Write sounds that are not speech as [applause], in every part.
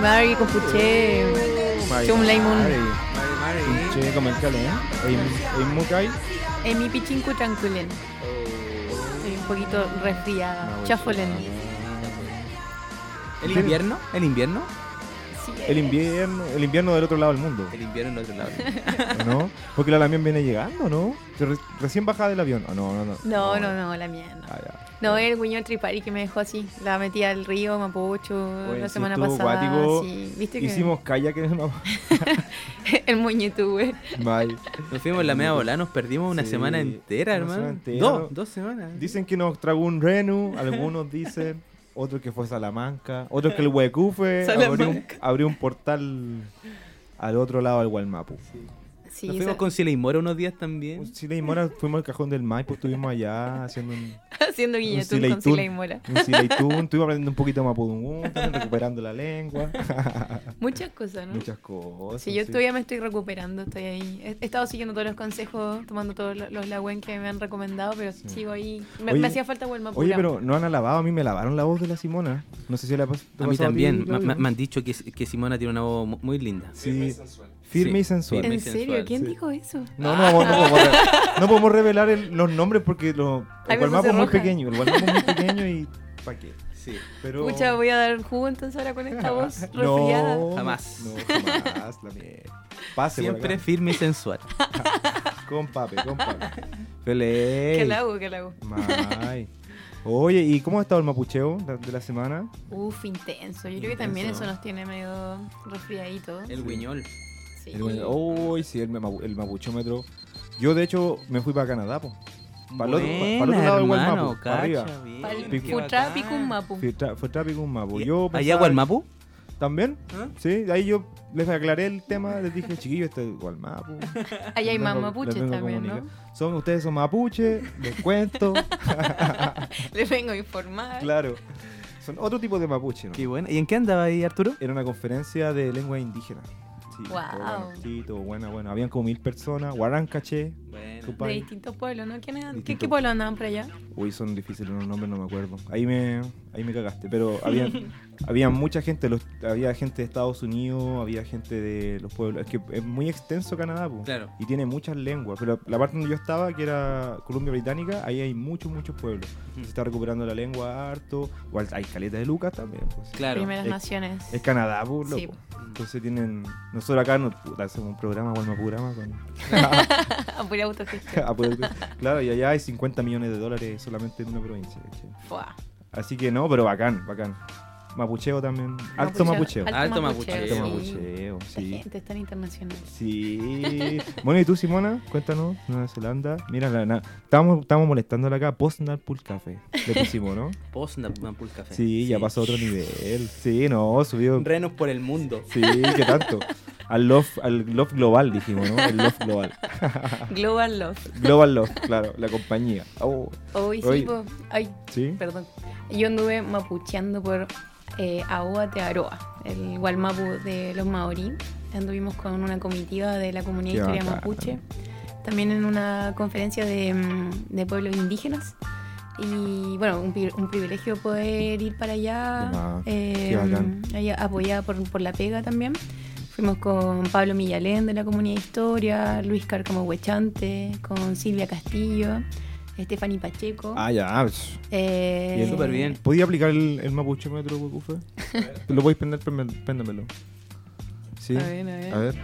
Mari Mari, Compuche, Chum Laymun, Che, como el cale, ¿eh? Hay mukai. Emi Pichinku Tranquilen. Estoy un poquito resfriada. Chafolen. ¿El invierno? ¿El invierno? El eh, invierno, el invierno del otro lado del mundo, El invierno en otro lado. ¿no? Porque la avión viene llegando, ¿no? Recién bajada del avión. Ah, no, no, no. No, no, no, la mía no. Ah, ya. No, el guiñol tripari que me dejó así. La metí al río Mapocho Oye, la semana pasada. cuático. Sí, viste que Hicimos kayak en el mapa. [laughs] el moñito, güey. Bye. Nos fuimos en la media volada, nos perdimos una Sí, semana entera, una hermano. semana entera. Dos, dos semanas. Dicen que nos tragó un renu, algunos dicen, [laughs] otros que fue Salamanca, otros que el Huecufe abrió un, abrió un portal al otro lado del Gualmapu. Sí, Nos fuimos esa- con Ciela y Mora unos días también. Si le Mora fuimos al cajón del Maipo, estuvimos allá haciendo un, [laughs] haciendo guiñetún Sileitún. con Sila y Mora. un sileitún, [laughs] estuvimos aprendiendo un poquito de Mapudungún, también recuperando la lengua, [laughs] Muchas cosas, ¿no? muchas cosas. Sí, yo sí. todavía me estoy recuperando, estoy ahí. He, he estado siguiendo todos los consejos, tomando todos lo- los lagüen que me han recomendado, pero sigo ahí. Me, Oye, me hacía falta Huelma Oye, pero no han alabado, a mí me lavaron la voz de la Simona. No sé si le ha pas- te A mí también. ti, Me han dicho que, que Simona tiene una voz mu- muy linda. Sí, firme y sensual. ¿En serio? ¿Quién sí. dijo eso? No, no, no, podemos, re- no podemos revelar el- los nombres porque lo, el Gualmapo es muy pequeño. El Gualmapo es muy pequeño y ¿para qué? Sí. Pero... Pucha, voy a dar jugo entonces ahora con esta voz resfriada. no, Jamás. No, jamás. La mierda. Pase Siempre firme y sensual. Con pape, con pape. ¿Qué Feliz. la hago? ¿Qué la hago? May. Oye, ¿y cómo ha estado el mapucheo de, la semana? Uf, intenso. Yo creo que también eso nos tiene medio resfriadito. El guiñol. Sí. El, uy, sí, el, mapu- el mapuchómetro. Yo, de hecho, me fui para Canadá, po. Para el otro, pa- para el otro lado del Gualmapu, para arriba. Pa'l Qué Futra Picum Mapu. Fue, tra fue tráfico un mapu. Yo ¿Allá pensaba- Gualmapu? ¿También? ¿Ah? Sí, de ahí yo les aclaré el tema, les dije, chiquillos, este es Gualmapu. [laughs] Allá hay Les más vengo- mapuches les vengo a también, ¿no? comunicar. Son, ustedes son mapuche, les [laughs] cuento. [laughs] Les vengo a informar. claro. Son otro tipo de mapuche, ¿no? Qué bueno. ¿Y en qué andaba ahí, Arturo? Era una conferencia de lengua indígena. Sí, todo bueno, sí, todo bueno, bueno. Habían como mil personas. Guarancaché, Bueno. De distintos pueblos, ¿no? ¿Quiénes- ¿Qué, qué pueblos andaban por allá? Uy, son difíciles los nombres, no me acuerdo. Ahí me, ahí me cagaste. Pero había, [laughs] había mucha gente. Los, había gente de Estados Unidos, había gente de los pueblos. Es que es muy extenso Canadá, po. Claro. Y tiene muchas lenguas. Pero la parte donde yo estaba, que era Columbia Británica, ahí hay muchos, muchos pueblos. Se está recuperando la lengua harto. Igual hay caleta de Lucas también. Pues. Claro. Primeras Es- Naciones. Es Canadá, pues, Sí. loco. Entonces tienen. Nosotros acá puta, hacemos un programa, Gualmapurama con. A pura autogestión. Claro, y allá hay 50 millones de dólares solamente en una provincia. ¿cachai? Así que no, pero bacán, bacán. Mapucheo también. Alto mapucheo. Alto, Alto mapucheo. mapucheo. Alto mapucheo, sí. gente es tan internacional. Sí. [laughs] Bueno, ¿y tú, Simona? Cuéntanos, Nueva Zelanda. Mira, la, na- estábamos, estábamos molestándola acá, post Pool Café. Le pusimos, ¿no? [laughs] Post Nampul Café. Sí, ya pasó a otro nivel. Sí, no, subió. Renos por el mundo. Sí, qué tanto. Al love, al love global, dijimos, ¿no? El love global. [laughs] Global Love. Global love, claro, la compañía. Oh, Hoy sí. Ay, sí. perdón. Yo anduve mapucheando por eh, Aotearoa, el Gualmapu de los maorí. Anduvimos con una comitiva de la comunidad Qué Historia bacán. Mapuche. También en una conferencia de, de pueblos indígenas. Y bueno, un, un privilegio poder ir para allá, eh, ahí apoyada por, por la pega también. Fuimos con Pablo Millalén de la comunidad Historia, Luis Carcamo Huechante, con Silvia Castillo, Stephanie Pacheco. Ah, ya. pues. Eh, Bien. Súper bien. ¿Podía aplicar el, el mapuche metro, Cufe? [laughs] ¿Lo podéis prender? Prende- Préndemelo. Sí. A ver, a ver. A ver.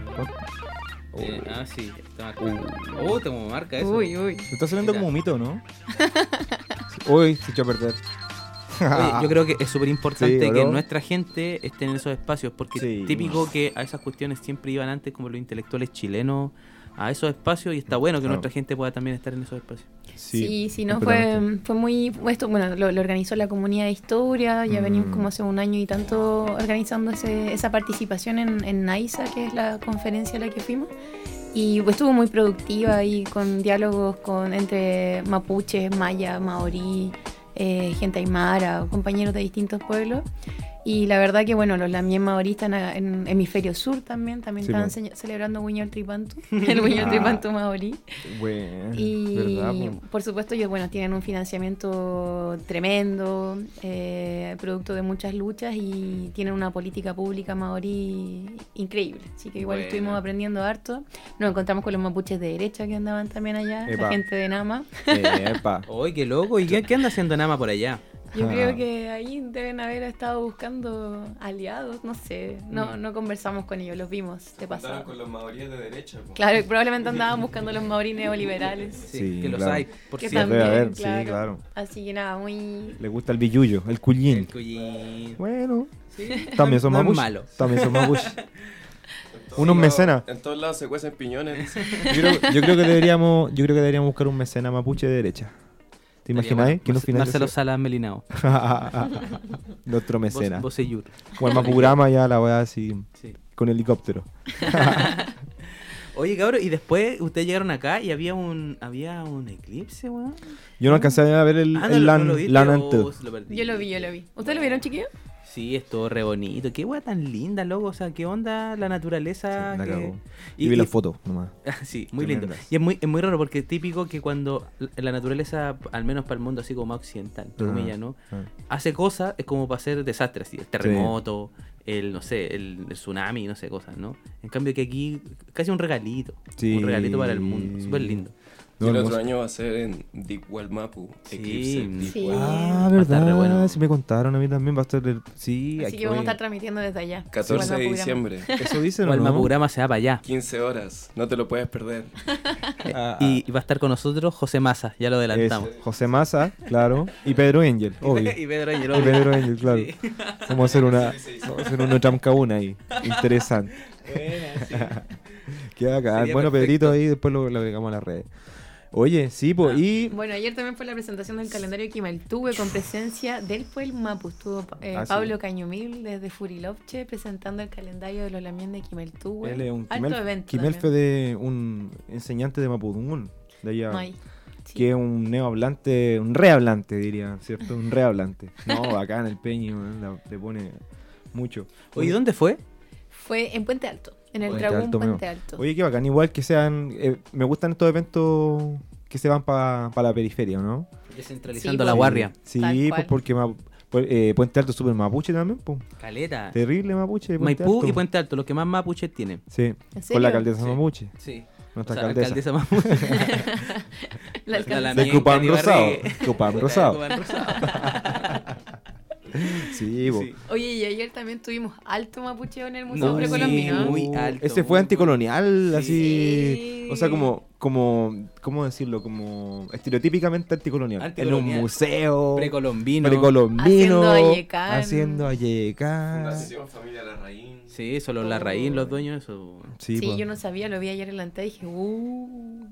Eh, ah, sí. Está marcado. Oh, como marca eso. Uy, uy. Se está saliendo Mira. como un mito, ¿no? [laughs] Uy, se echó a perder. Oye, [laughs] yo creo que es súper importante Sí, que nuestra gente esté en esos espacios, porque Sí. típico que a esas cuestiones siempre iban antes como los intelectuales chilenos a esos espacios y está bueno que Claro. nuestra gente pueda también estar en esos espacios. Sí, sí, no, completamente. fue, fue muy. Esto, bueno, lo, lo organizó la comunidad de historia, ya Mm. venimos como hace un año y tanto organizando ese- esa participación en, en NAISA, que es la conferencia a la que fuimos. Y pues, estuvo muy productiva ahí con diálogos con, entre mapuches, maya, maorí, eh, gente aymara, compañeros de distintos pueblos. Y la verdad que, bueno, los lamien maorí están a- en hemisferio sur también. También Sí, estaban seña- celebrando Wiñol Tripantu, [laughs] el Wiñol Ah. Tripantu maorí. Bueno, Y por supuesto ellos bueno tienen un financiamiento tremendo, eh, producto de muchas luchas y tienen una política pública maorí increíble. Así que igual estuvimos aprendiendo harto. Nos encontramos con los mapuches de derecha que andaban también allá, Epa. la gente de Nama. Epa. [laughs] ¡Uy, qué loco! ¿Y qué, qué anda haciendo Nama por allá? Yo creo que ahí deben haber estado buscando aliados, no sé. No, no conversamos con ellos, los vimos de pasado. con los maoríes de derecha. po. Claro, probablemente [laughs] andaban buscando los maorí neoliberales. Sí, Sí, que los claro. hay, por Que Sí, cierto. debe también, haber, sí, claro. Así que nada, muy... Le gusta el billullo, el cullín. El collín. Bueno, Sí, también son no es mapuches. malo. También son [laughs] todos Unos mecenas. En todos lados se cuecen piñones. Yo creo, yo creo que deberíamos, yo creo que deberíamos buscar un mecena mapuche de derecha. ¿Te imagináis que nos Marce- Marcelo? Salas Melinao. [laughs] Nuestro mecena. Vos, Bocellur. Como el Mapurama ya la weá así Sí. con helicóptero. [laughs] Oye, cabrón, y después ustedes llegaron acá y había un había un eclipse, weón. Yo no alcancé a ver el, Ah, no, el lo- LAN, no lo viste, LAN antes. lo. Yo lo vi, yo lo vi. ¿Ustedes lo vieron, chiquillos? Sí, estuvo re bonito. Qué weá tan linda, loco. O sea, qué onda la naturaleza. Sí, la que-. Y, Y, vi las fotos nomás. [laughs] sí, muy lindo. Y es muy, es muy raro porque es típico que cuando la- naturaleza, al menos para el mundo así como más occidental, entre Ajá. comillas, ¿no? Ah. Hace cosas, es como para hacer desastres, así, el terremoto, el, no sé, el, el tsunami, no sé, cosas, ¿no? En cambio que aquí, casi un regalito. Sí. Un regalito para el mundo. Súper lindo. No, y el hermoso. otro año va a ser en Digualmapu. Sí, Eclipse. Sí. Ah, Va a estar re verdad. bueno. Sí me contaron a mí también. Va a estar el... Sí, Así aquí que vamos a estar transmitiendo desde allá. 14 Igual de diciembre. [laughs] Eso dicen, O ¿o el no? Mapurama se va para allá. 15 horas. No te lo puedes perder. [laughs] [laughs] Ah, Y, y va a estar con nosotros José Massa, ya lo adelantamos. José Massa, claro. Y Pedro Angel, obvio. y Pedro Ángel, Y obvio. Pedro Angel, claro. Sí. Vamos a hacer una, vamos a hacer una tramcauna ahí. Interesante. Queda acá. Sería Bueno, perfecto. Pedrito ahí después lo, lo agregamos a las redes. Oye, sí, pues, y. Bueno, ayer también fue la presentación del calendario Quimaltuve con presencia del pueblo Mapu. Estuvo eh, Ah, sí. Pablo Cañumil desde Furilovche presentando el calendario de los Lamien de Quimaltuve. Él es un Alto Quimel- evento. Quimelfe también. de un enseñante de Mapudungún. De allá. No hay. Sí. Que es un neohablante, un rehablante, diría, ¿cierto? Un rehablante. No, acá en el Peño, ¿eh? la- le pone mucho. Oye, ¿dónde fue? Fue en Puente Alto, en el Puente Dragón Alto, Puente. Alto. Oye, qué bacán. Igual que sean. eh, me gustan estos eventos que se van para la periferia, ¿no? Descentralizando Sí, la pues. guardia. Sí, pues porque ma- pues, eh, Puente Alto es súper mapuche también, pues. Caleta. Terrible mapuche. Puente Maipú Alto. y Puente Alto, los que más mapuches tienen. Sí, ¿En con la alcaldesa Sí. mapuche. Sí. Nuestra O sea, alcaldesa. mapuche. La [laughs] La- la alcaldesa. De Cupán Rosado. Cupán Rosado. [laughs] [laughs] Sí. Sí. Oye, y ayer también tuvimos alto mapucheo en el Museo No, Precolombino. sí, muy alto. Ese fue anticolonial, Sí. así. O sea, como, como, ¿cómo decirlo? Como estereotípicamente anticolonial. En un museo. Precolombino. Precolombino. Haciendo Ayecán. Haciendo Ayecán. Fundación Familia Larraín. Sí, solo la raíz, los dueños, eso. Sí, Sí, yo no sabía, lo vi ayer en la entrada y dije, uh,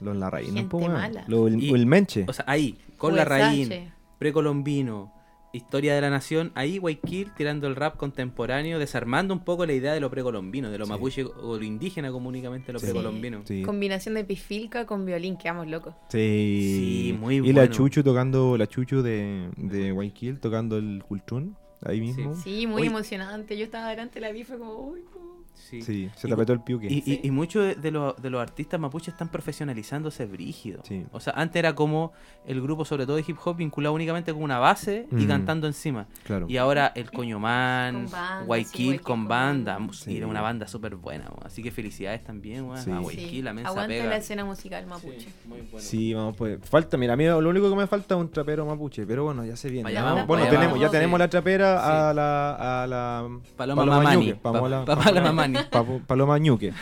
Los Larraín, Gente mala. Lo- el, Y- el Menche. O sea, ahí, con la raíz, Huesache. precolombino, historia de la nación, ahí Guayaquil tirando el rap contemporáneo, desarmando un poco la idea de lo precolombino, de lo Sí. mapuche o lo indígena comunicamente lo Sí. precolombino. Sí. Combinación de pifilca con violín, quedamos locos. Sí. Sí, muy Y la bueno. Chuchu tocando, la Chuchu de, de Guayaquil tocando el cultún. Ahí mismo. Sí, muy emocionante. Yo estaba delante, la vi, fue como, uy, no". Sí. Sí, se apretó el piuque. Y, y- y muchos de, de los, de los artistas mapuches están profesionalizándose brígido. Sí. O sea, antes era como el grupo, sobre todo de hip hop, vinculado únicamente con una base y Mm. cantando encima. claro. Y ahora el sí, Guayaquil Guayaquil con banda. Sí, era una banda súper buena. Así que felicidades también Sí. a Sí. Guayaquil, la mensa Aguanta pega. la escena musical mapuche. Sí, muy bueno. Sí, vamos pues. Falta, mira, a mí lo único que me falta es un trapero mapuche, pero bueno, ya se viene. Vaya ¿no? vamos, bueno, vaya tenemos, vamos. ya tenemos la trapera Sí. a la a la Paloma Mamani. Ñuque, Pa- Pamola- pa- Paloma Pa- Paloma Ñuque.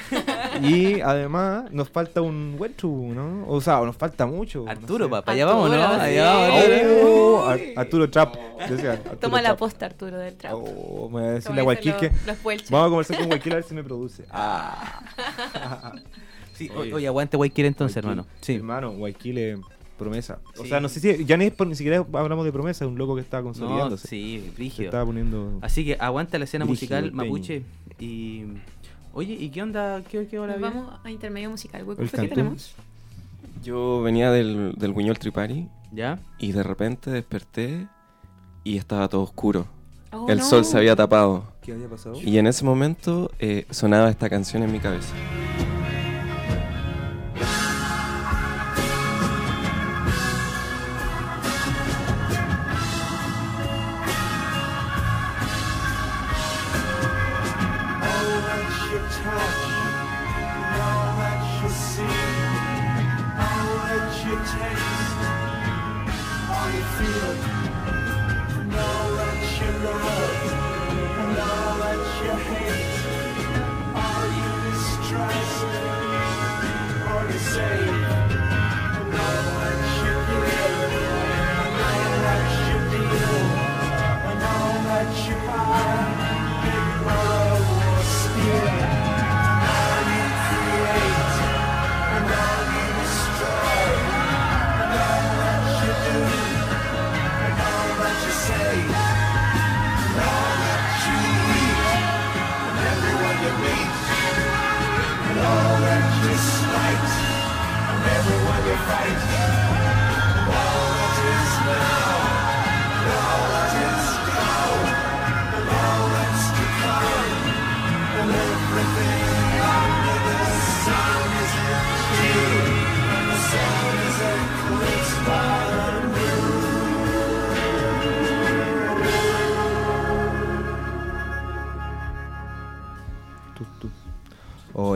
Y además nos falta un buen truco, ¿no? O sea, nos falta mucho. no Arturo, sé. papá, allá vamos, ¿no? Arturo, Allá vamos. Oh, Ar- Arturo Trap. decía, Arturo Toma la posta, Arturo, del trap. Oh, me voy a decirle a dicen que. Vamos a conversar con Guayaquil a ver si me produce. [laughs] Ah. [laughs] Sí, Oye. oye, aguante Guayaquil entonces, hermano. Sí. Hermano, Guayaquil es promesa. O Sí. sea, no sé si. Ya ni, ni siquiera hablamos de promesa, es un loco que está No, consolidándose. sí, Se rígido. está poniendo. Así que aguanta la escena musical peño. mapuche. Y. Oye, ¿y qué onda? ¿Qué, qué hora Nos vamos a intermedio musical. ¿qué tenemos? Yo venía del, del Guiñol Tripari ¿Ya? y de repente desperté y estaba todo oscuro. Oh, el no. sol se había tapado. ¿Qué había pasado? Y en ese momento eh, sonaba esta canción en mi cabeza.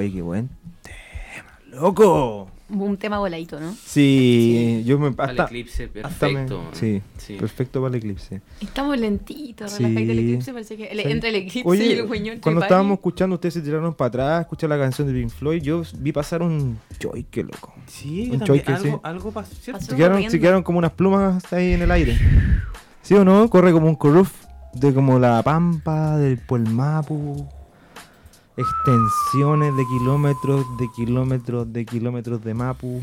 Oye, qué buen tema, loco. Un tema voladito, ¿no? Sí, yo me Para el hasta, eclipse, hasta me- perfecto. sí, Sí. perfecto para el eclipse. Estamos lentitos, Sí. el eclipse, parece que el- Sí. entre el eclipse Oye, y el Weñol cuando estábamos escuchando, ustedes se tiraron para atrás, escuchar la canción de Pink Floyd, yo vi pasar un choique, loco. Sí, Un choique, algo, sí. algo pasó. Se quedaron, corriendo. se quedaron como unas plumas ahí en el aire. ¿Sí o no? Corre como un curruf de como la pampa, del Puelmapu. Extensiones de kilómetros, de kilómetros, de kilómetros de Mapu.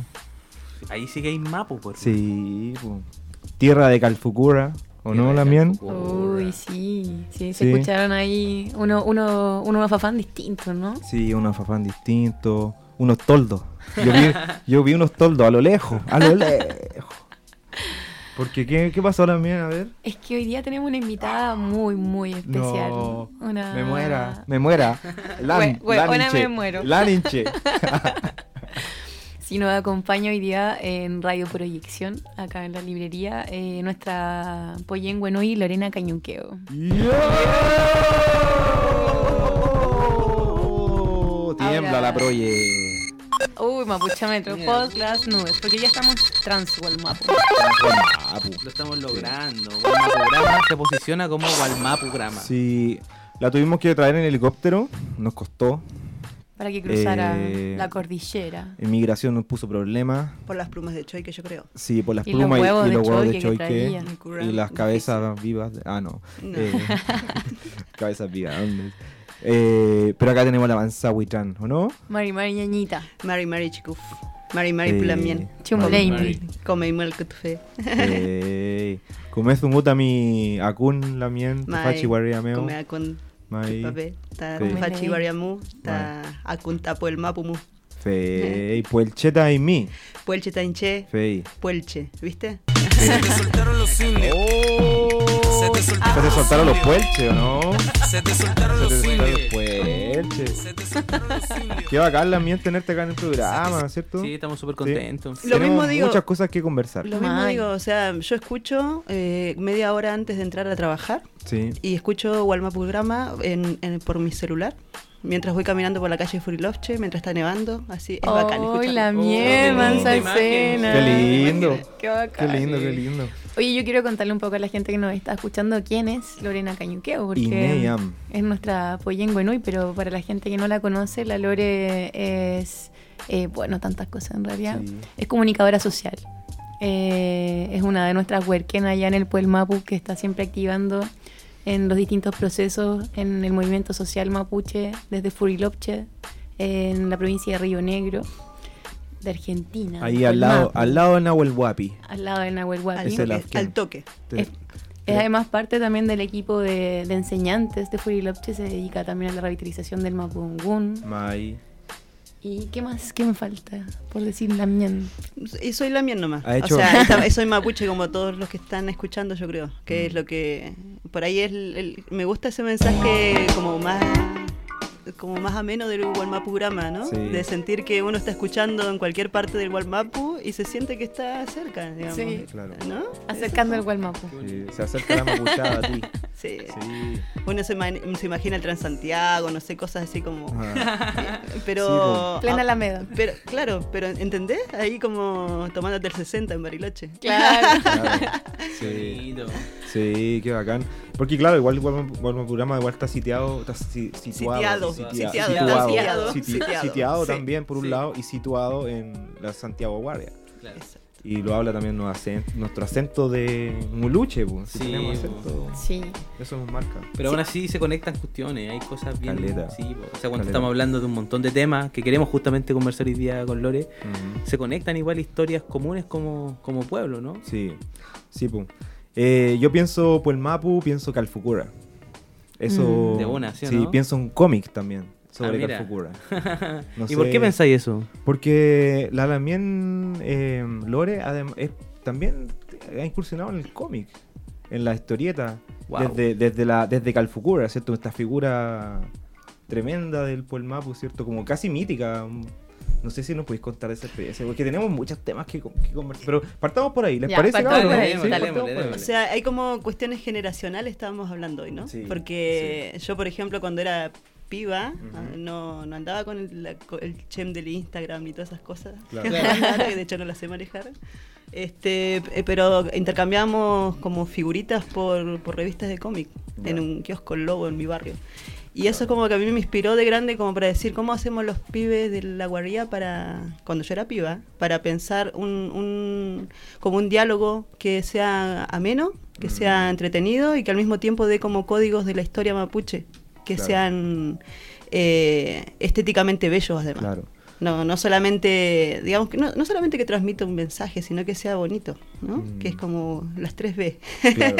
Ahí sí que hay mapu, por Sí, po. tierra de Calfucura, ¿o no, Lamien? Uy, sí, sí, se Sí. escucharon ahí uno, uno, unos fafán distintos, ¿no? Sí, unos fafán distintos, unos toldos. Yo vi, [laughs] yo vi unos toldos a lo lejos, a lo lejos. Porque, ¿qué, qué pasó, Lamien? A ver. Es que hoy día tenemos una invitada muy, muy especial. No, Una... me muera, me muera. [laughs] Lan, huevona, Laninche, me muero. Laninche. [laughs] Sí, nos acompaña hoy día en Radio Proyección, acá en la librería, eh, nuestra Poyenguenoy Lorena Cañunqueo. Yo. Tiembla Ahora- la proye. Uy, Mapucha Metro, pod las nubes, porque ya estamos trans Mapu. Lo estamos logrando. Walmapugrama se posiciona como Walmapugrama. Sí, la tuvimos que traer en helicóptero, nos costó. Para que cruzara Eh, la cordillera. Inmigración nos puso problemas. Por las plumas de Choy que yo creo. Sí, por las Y los plumas y- los huevos de choique que choique y las cabezas vivas. de- ah, no. No. Eh, [laughs] cabezas vivas. ¿dónde? Eh, pero acá tenemos la manzahuitrán, ¿o no? Mari Mari Ñañita. Mari Mari Chikuf. Mari Mari Eh, Pulamien. Chumleimi. Come y muel que tu fe. Eh, Kumezumuta mi akun lamien, fachi guarriameo. Come akun Mai, pape. Ta fachi guariamu. Ta akun tapo el mapumu. fei, puelcheta y mi. Puelche tainche. Fei. Puelche. ¿Viste? Se te soltaron los indios. Se te ¿Se soltaron te soltaron los puelches o no? Se te soltaron Se te los los puelches. Se te soltaron los. Qué bacán lamien tenerte acá en el programa, ¿cierto? Sí, estamos súper contentos. Lo Tenemos mismo digo- muchas cosas que conversar. Lo mismo Ay. digo, o sea, yo escucho eh, media hora antes de entrar a trabajar Sí. y escucho Walmapurgrama en, en, por mi celular. Mientras voy caminando por la calle Furilovche, mientras está nevando, así es bacán ¡Uy, escucharlo. la Oh, miel, qué lindo. Qué bacán. Qué lindo, sí. qué lindo. Oye, yo quiero contarle un poco a la gente que nos está escuchando quién es Lorena Cañuqueo, porque es nuestra Poyenguenoy, pero para la gente que no la conoce, la Lore es, eh, bueno, tantas cosas en realidad. Sí. Es comunicadora social. Eh, es una de nuestras huerquenas allá en el Pueblo Mapu que está siempre activando en los distintos procesos en el movimiento social mapuche, desde Furilopche, en la provincia de Río Negro, de Argentina. Ahí al lado, Mapu, al lado de Nahuel Guapi. al lado de Nahuel Al, Huapi. Es al toque. Te- Es, es además parte también del equipo de, de enseñantes de Furilopche, se dedica también a la revitalización del Mapungún. Mai. ¿Y qué más? ¿Qué me falta? Por decir la mien. Y soy la mía nomás. Ha hecho- O sea, [laughs] soy mapuche como todos los que están escuchando, yo creo. Que Mm. es lo que. Por ahí es el- el- me gusta ese mensaje como más como más ameno del Walmapurama, ¿no? Sí. De sentir que uno está escuchando en cualquier parte del Walmapu y se siente que está cerca, digamos. Sí. Claro. ¿No? Acercando el Gualmapu. Sí, se acerca la mapuchada a ti. Sí. Sí. Uno se, se imagina el Transantiago, no sé, cosas así como. Ajá. [laughs] Pero. Sí, po. Plena ah, Alameda. Pero, claro, pero ¿entendés? Ahí como tomándote el 60 en Bariloche. Claro. Claro. Sí. Sí, qué bacán. Porque claro, igual el programa igual está siteado, está si- situado, Sitiado, sitia- sitiado, situado, sitiado, siti- sitiado. sitiado Sí, también por un sí. lado y situado en la Santiago Guardia. Claro. Y lo habla también nuestro acento, nuestro acento de Muluche, pues. Si Sí, tenemos acento, Sí. eso nos marca. Pero aún así se conectan cuestiones, hay cosas bien. Caleta. Sí, po. o sea, cuando Caleta. estamos hablando de un montón de temas que queremos justamente conversar hoy día con Lore, se conectan igual historias comunes como, como pueblo, ¿no? Sí, sí, pues. Eh, yo pienso por el Mapu, pienso Calfucura. Eso. Mm. De una, ¿sí no? pienso un cómic también sobre Ah. Calfucura. [laughs] No ¿Y por qué pensáis eso? Porque la también eh, Lore es- también ha incursionado en el cómic, en la historieta, Wow. desde, desde, la, desde Calfucura, ¿cierto? Esta figura tremenda del Puelmapu, ¿cierto? Como casi mítica. No sé si nos podéis contar esa experiencia, porque tenemos muchos temas que, co- que conversar. Pero partamos por ahí, ¿les Ya, parece, partamos por ahí, Sí, dale, partamos dale, por ahí. O sea, hay como cuestiones generacionales, estábamos hablando hoy, ¿no? Sí, Porque yo, por ejemplo, cuando era piba, ah, no, no andaba con el, la- el chem del Instagram ni todas esas cosas. Claro. [laughs] [laughs] Que de hecho no las sé manejar. Este, eh, pero intercambiamos como figuritas por, por revistas de cómic en un kiosco Lobo en mi barrio. Y eso como que a mí me inspiró de grande como para decir cómo hacemos los pibes de la guardia para, cuando yo era piba, para pensar un, un- como un diálogo que sea ameno, que Mm. sea entretenido y que al mismo tiempo dé como códigos de la historia mapuche, que Claro. sean eh, estéticamente bellos además. Claro. No, no solamente, digamos que no, no solamente que transmita un mensaje, sino que sea bonito, ¿no? Mm. Que es como las tres B. [laughs] Claro.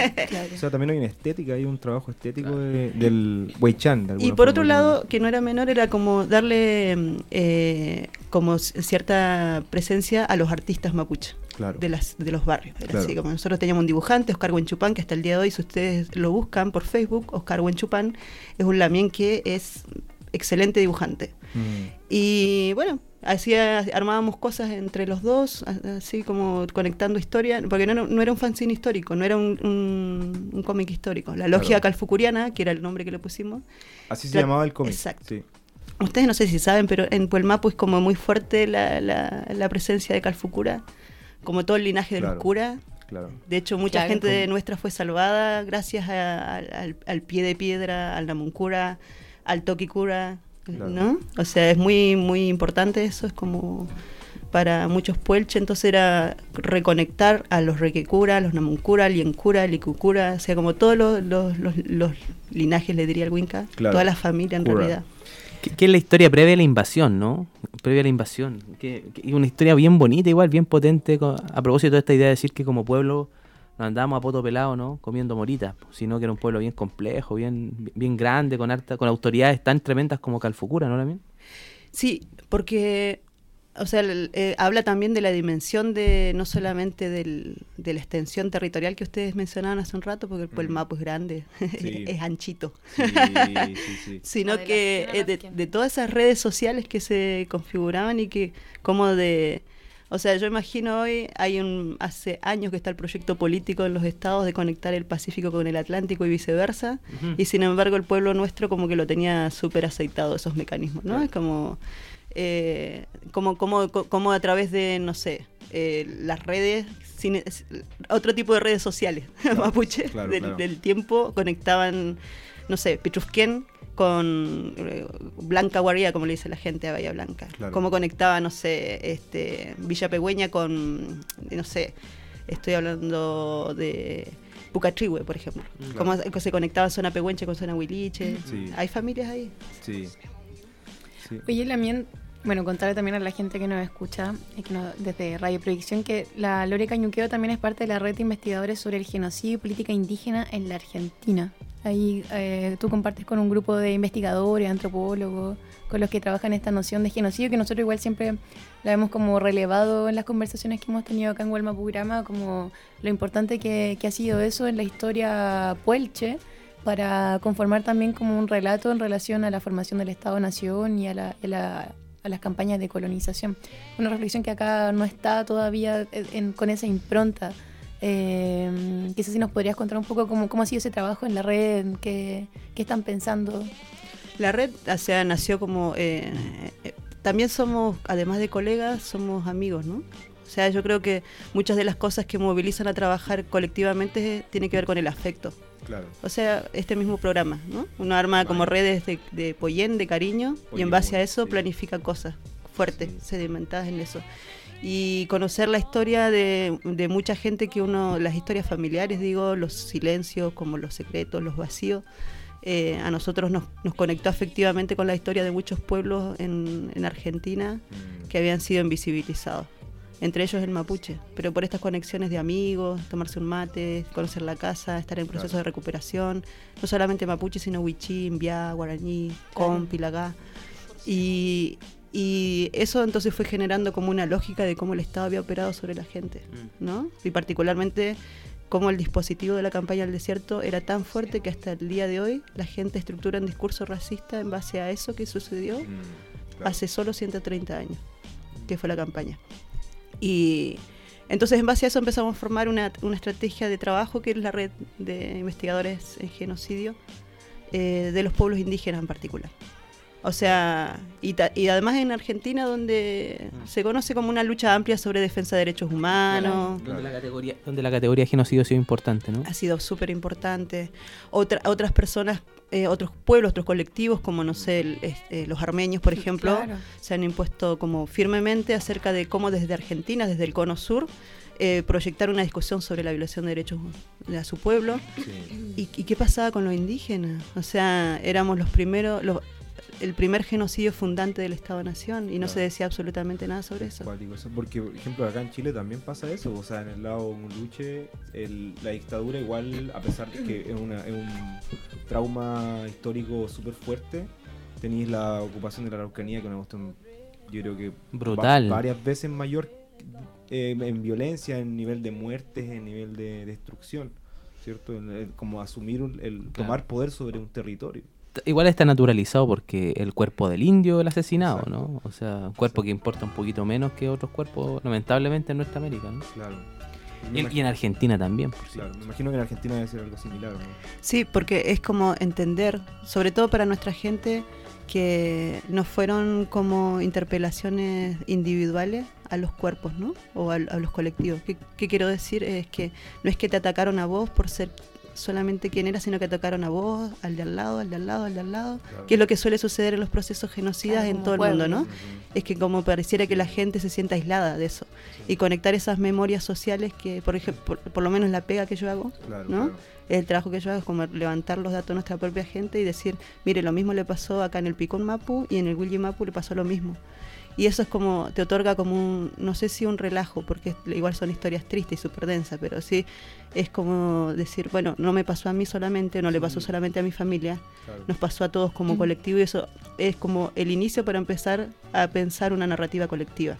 O sea, también hay una estética, hay un trabajo estético de- del Weichan. de Y por otro lado, que no era menor, era como darle mm, eh, como cierta presencia a los artistas mapuche Claro. de, las, de los barrios. Era Claro. así como nosotros teníamos un dibujante, Oscar Huenchupán, que hasta el día de hoy, si ustedes lo buscan por Facebook, Oscar Huenchupán es un lamien que es excelente dibujante. Mm. Y bueno, hacía, armábamos cosas entre los dos, así como conectando historias, porque no, era- no era un fanzine histórico, no era un, un- un cómic histórico. La logia Claro. calfucuriana, que era el nombre que le pusimos. Así se La- llamaba el cómic. Exacto. Sí. Ustedes no sé si saben, pero en Puelmapu es como muy fuerte la, la- la presencia de Calfucura, como todo el linaje de Claro. los curas. Claro. De hecho, mucha Claro, gente como- de nuestra fue salvada gracias a- al- al, al pie de piedra, al Namuncura, al Toquicura, Claro. ¿no? O sea, es muy, muy importante eso, es como para muchos puelche, entonces era reconectar a los Requecura, a los Namuncura, Liencura, Licucura, o sea, como todos los, los, los- los linajes, le diría el Winca, Claro. toda la familia en Cura. realidad. Que, es la historia previa a la invasión, ¿no? Previa a la invasión. Que, una historia bien bonita, igual, bien potente, a propósito de esta idea de decir que como pueblo no andábamos a poto pelado, ¿no? Comiendo moritas, sino que era un pueblo bien complejo, bien, bien grande, con harta, con autoridades tan tremendas como Calfucura, ¿no, también? Sí, porque, o sea, el- eh, habla también de la dimensión de, no solamente del- de la extensión territorial que ustedes mencionaban hace un rato, porque el Puelmapu es grande, [laughs] Sí. es anchito, Sí, sí, sí. [laughs] sino que eh, de, esquina. de todas esas redes sociales que se configuraban y que como de... O sea, yo imagino hoy, hay un, hace años que está el proyecto político en los estados de conectar el Pacífico con el Atlántico y viceversa, y sin embargo el pueblo nuestro como que lo tenía súper aceitado esos mecanismos, ¿no? Es como, eh, como, como, co- como a través de, no sé, eh, las redes, otro tipo de redes sociales, [laughs] mapuche, claro, del, del tiempo, conectaban, no sé, Pitrusquén con eh, Blanca Guardia, como le dice la gente a Bahía Blanca. Claro. Cómo conectaba, no sé, este, Villa Pegüeña con, no sé, estoy hablando de Pucatrihue, por ejemplo. Cómo se- conectaba zona Pehuenche con zona Huiliche. Sí. Hay familias ahí. Sí. Sí. Oye, también, bueno, contarle también a la gente que nos escucha, que nos- desde Radio Proyección, que la Lore Cañuqueo también es parte de la red de investigadores sobre el genocidio y política indígena en la Argentina. Ahí eh, tú compartes con un grupo de investigadores, antropólogos, con los que trabajan esta noción de genocidio, que nosotros igual siempre la hemos como relevado en las conversaciones que hemos tenido acá en Huelmapurama, como lo importante que, que ha sido eso en la historia puelche, para conformar también como un relato en relación a la formación del Estado-Nación y a, la- a la- a las campañas de colonización. Una reflexión que acá no está todavía en- con esa impronta. Eh, quizás si nos podrías contar un poco cómo, cómo ha sido ese trabajo en la red, qué, qué están pensando. La red, o sea, nació como... eh, eh, también somos, además de colegas, somos amigos, ¿no? O sea, yo creo que muchas de las cosas que movilizan a trabajar colectivamente tienen que ver con el afecto. Claro. O sea, este mismo programa, ¿no? Uno arma como redes de, de pollén, de cariño, y en base a eso sí. planifica cosas fuertes, Sí. sedimentadas en eso. Y conocer la historia de, de mucha gente que uno, las historias familiares, digo, los silencios, como los secretos, los vacíos, eh, a nosotros nos, nos conectó afectivamente con la historia de muchos pueblos en, en Argentina Mm, que habían sido invisibilizados. Entre ellos el mapuche, pero por estas conexiones de amigos, tomarse un mate, conocer la casa, estar en proceso Claro. de recuperación, no solamente mapuche, sino huichí, mbiá, guaraní, compi, lagá. Y, y eso entonces fue generando como una lógica de cómo el Estado había operado sobre la gente, ¿no? Y particularmente cómo el dispositivo de la campaña del desierto era tan fuerte que hasta el día de hoy la gente estructura un discurso racista en base a eso que sucedió mm, claro. hace solo 130 años, que fue la campaña. Y entonces en base a eso empezamos a formar una, una estrategia de trabajo que es la red de investigadores en genocidio eh, de los pueblos indígenas en particular. O sea, y, ta- y además en Argentina donde se conoce como una lucha amplia sobre defensa de derechos humanos, Donde la categoría, donde la categoría genocidio ha sido importante, ¿no? ha sido súper importante. Otra, otras personas, eh, otros pueblos, otros colectivos, como no sé, el- este, los armenios, por ejemplo, Claro. se han impuesto como firmemente acerca de cómo desde Argentina, desde el cono sur, eh, proyectar una discusión sobre la violación de derechos de su pueblo. Sí. ¿Y, y qué pasaba con los indígenas? O sea, éramos los primeros, los- el primer genocidio fundante del Estado-Nación y no se decía absolutamente nada sobre eso. Porque por ejemplo acá en Chile también pasa eso, o sea en el lado Muluche el- la dictadura igual a pesar de que es, una- es un trauma histórico súper fuerte, tenéis la ocupación de la Araucanía que una cuestión yo creo que Brutal. va- varias veces mayor eh, en violencia, en nivel de muertes, en nivel de destrucción, ¿cierto? El- como asumir un- el Claro. tomar poder sobre un territorio. Igual está naturalizado porque el cuerpo del indio el asesinado, Exacto. ¿no? O sea, un cuerpo que importa un poquito menos que otros cuerpos, lamentablemente, en nuestra América, ¿no? Claro. Y, en- y en Argentina también, por Claro, me imagino que en Argentina debe ser algo similar, ¿no? Sí, porque es como entender, sobre todo para nuestra gente, que no fueron como interpelaciones individuales a los cuerpos, ¿no? O a, a los colectivos. ¿Qué, qué quiero decir? Es que no es que te atacaron a vos por ser solamente quien eras, sino que atacaron a vos, al de al lado, al de al lado, al de al lado, Claro. que es lo que suele suceder en los procesos genocidas Claro, en todo el pueblo. mundo, ¿no? Es que como pareciera que la gente se sienta aislada de eso y conectar esas memorias sociales que, por ejemplo, por, por lo menos la pega que yo hago, Claro, ¿no? claro. El trabajo que yo hago es como levantar los datos de nuestra propia gente y decir, mire, lo mismo le pasó acá en el Picón Mapu y en el Willy Mapu le pasó lo mismo. Y eso es como, te otorga como un, no sé si un relajo, porque igual son historias tristes y súper densas, pero sí es como decir, bueno, no me pasó a mí solamente, no le pasó solamente a mi familia, claro. nos pasó a todos como colectivo y eso es como el inicio para empezar a pensar una narrativa colectiva.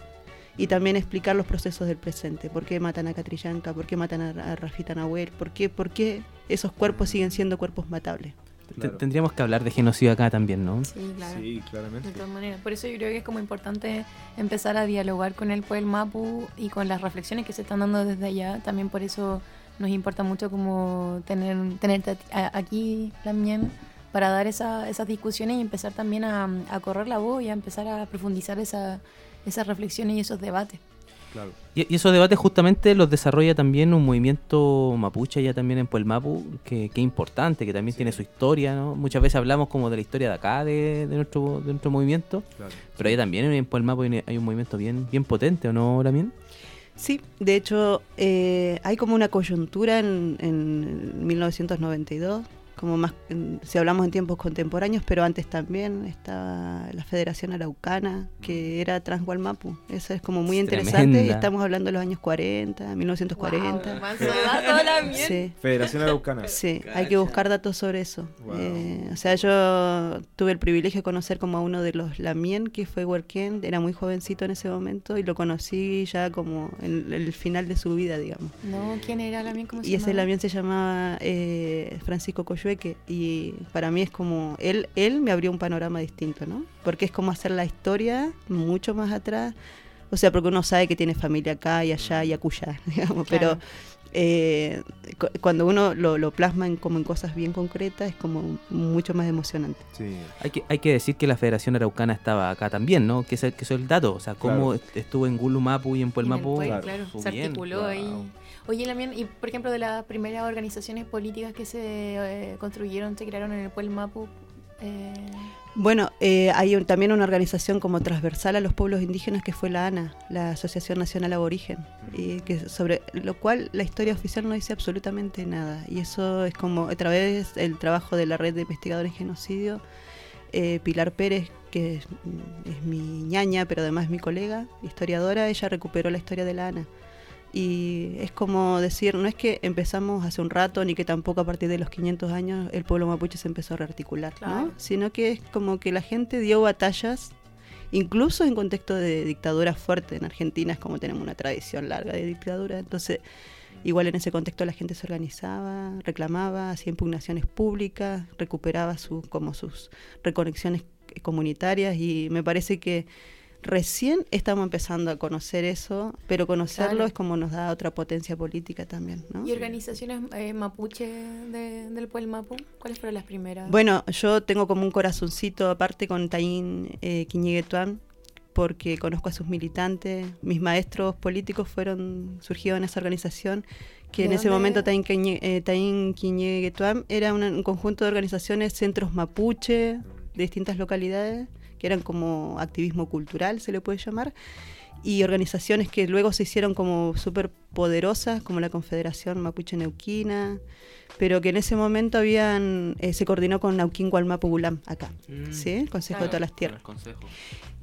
Y también explicar los procesos del presente. ¿Por qué matan a Catrillanca? ¿Por qué matan a, a Rafita Nahuel? ¿Por qué, ¿Por qué esos cuerpos siguen siendo cuerpos matables? Claro. Tendríamos que hablar de genocidio acá también, ¿no? Sí, claro. Sí, claramente. De todas maneras. Por eso yo creo que es como importante empezar a dialogar con el pueblo Mapu y con las reflexiones que se están dando desde allá. También por eso nos importa mucho como tener tenerte a ti- a- aquí también para dar esa- esas discusiones y empezar también a, a correr la voz y a empezar a profundizar esa- esas reflexiones y esos debates. Claro. Y, y esos debates justamente los desarrolla también un movimiento mapuche ya también en Puelmapu, que, que es importante, que también tiene su historia, ¿no? Muchas veces hablamos como de la historia de acá, de, de nuestro, de nuestro movimiento, Claro. pero allá también en Puelmapu hay hay un movimiento bien, bien potente, ¿o no, Lamien? Sí, de hecho, eh, hay como una coyuntura en, en 1992 como más, si hablamos en tiempos contemporáneos, pero antes también estaba la Federación Araucana, que era Transgualmapu. Eso es como muy Es interesante. y estamos hablando de los años 40, Wow, 1940. manso dato la miel. Sí. Federación Araucana. Sí, hay que buscar datos sobre eso. Wow. Eh, o sea, yo tuve el privilegio de conocer como a uno de los Lamien, que fue Huerquén, era muy jovencito en ese momento y lo conocí ya como en el final de su vida, digamos. No, ¿quién era la miel? ¿Cómo se Y ese? Lamien se llamaba eh, Francisco Y para mí es como, él, él me abrió un panorama distinto, ¿no? Porque es como hacer la historia mucho más atrás. O sea, porque uno sabe que tiene familia acá y allá y acullá, [laughs] digamos, pero eh, cu- cuando uno lo, lo plasma en, como en cosas bien concretas es como mucho más emocionante. Sí. Hay que, hay que decir que la Federación Araucana estaba acá también, ¿no? Que es el, que es el dato. O sea, cómo Claro. estuvo en Gulumapu y en Y en el Puelmapu. Puel, claro, se bien. articuló Wow. ahí. Oye, Lamien, y por ejemplo, de las primeras organizaciones políticas que se eh, construyeron, se crearon en el Pueblo Mapu, eh, Bueno, eh, hay un- también una organización como transversal a los pueblos indígenas que fue la ANA, la Asociación Nacional Aborigen, y que sobre lo cual la historia oficial no dice absolutamente nada. Y eso es como a través del trabajo de la red de investigadores en genocidio, eh, Pilar Pérez, que es, es mi ñaña, pero además es mi colega, historiadora, ella recuperó la historia de la ANA. Y es como decir, no es que empezamos hace un rato, ni que tampoco a partir de los 500 años el pueblo mapuche se empezó a rearticular, Claro. ¿no? sino que es como que la gente dio batallas, incluso en contexto de dictadura fuerte. En Argentina es como tenemos una tradición larga de dictadura, entonces igual en ese contexto la gente se organizaba, reclamaba, hacía impugnaciones públicas, recuperaba sus como sus reconexiones comunitarias y me parece que recién estamos empezando a conocer eso, pero conocerlo Claro. es como nos da otra potencia política también, ¿no? ¿Y organizaciones eh, mapuche de- del Pueblo Mapu? ¿Cuáles fueron las primeras? Bueno, yo tengo como un corazoncito aparte con Taín eh, Quiñiguetuán, porque conozco a sus militantes. Mis maestros políticos fueron surgidos en esa organización, que ¿De en ese dónde? momento Taín, eh, Taín Quiñiguetuán era una- un conjunto de organizaciones, centros mapuche de distintas localidades, que eran como activismo cultural, se le puede llamar, y organizaciones que luego se hicieron como súper poderosas, como la Confederación Mapuche Neuquina, pero que en ese momento habían eh, se coordinó con Nauquín Gualmapu Gulam acá, Mm. ¿sí? El Consejo de todas las Tierras. El consejo.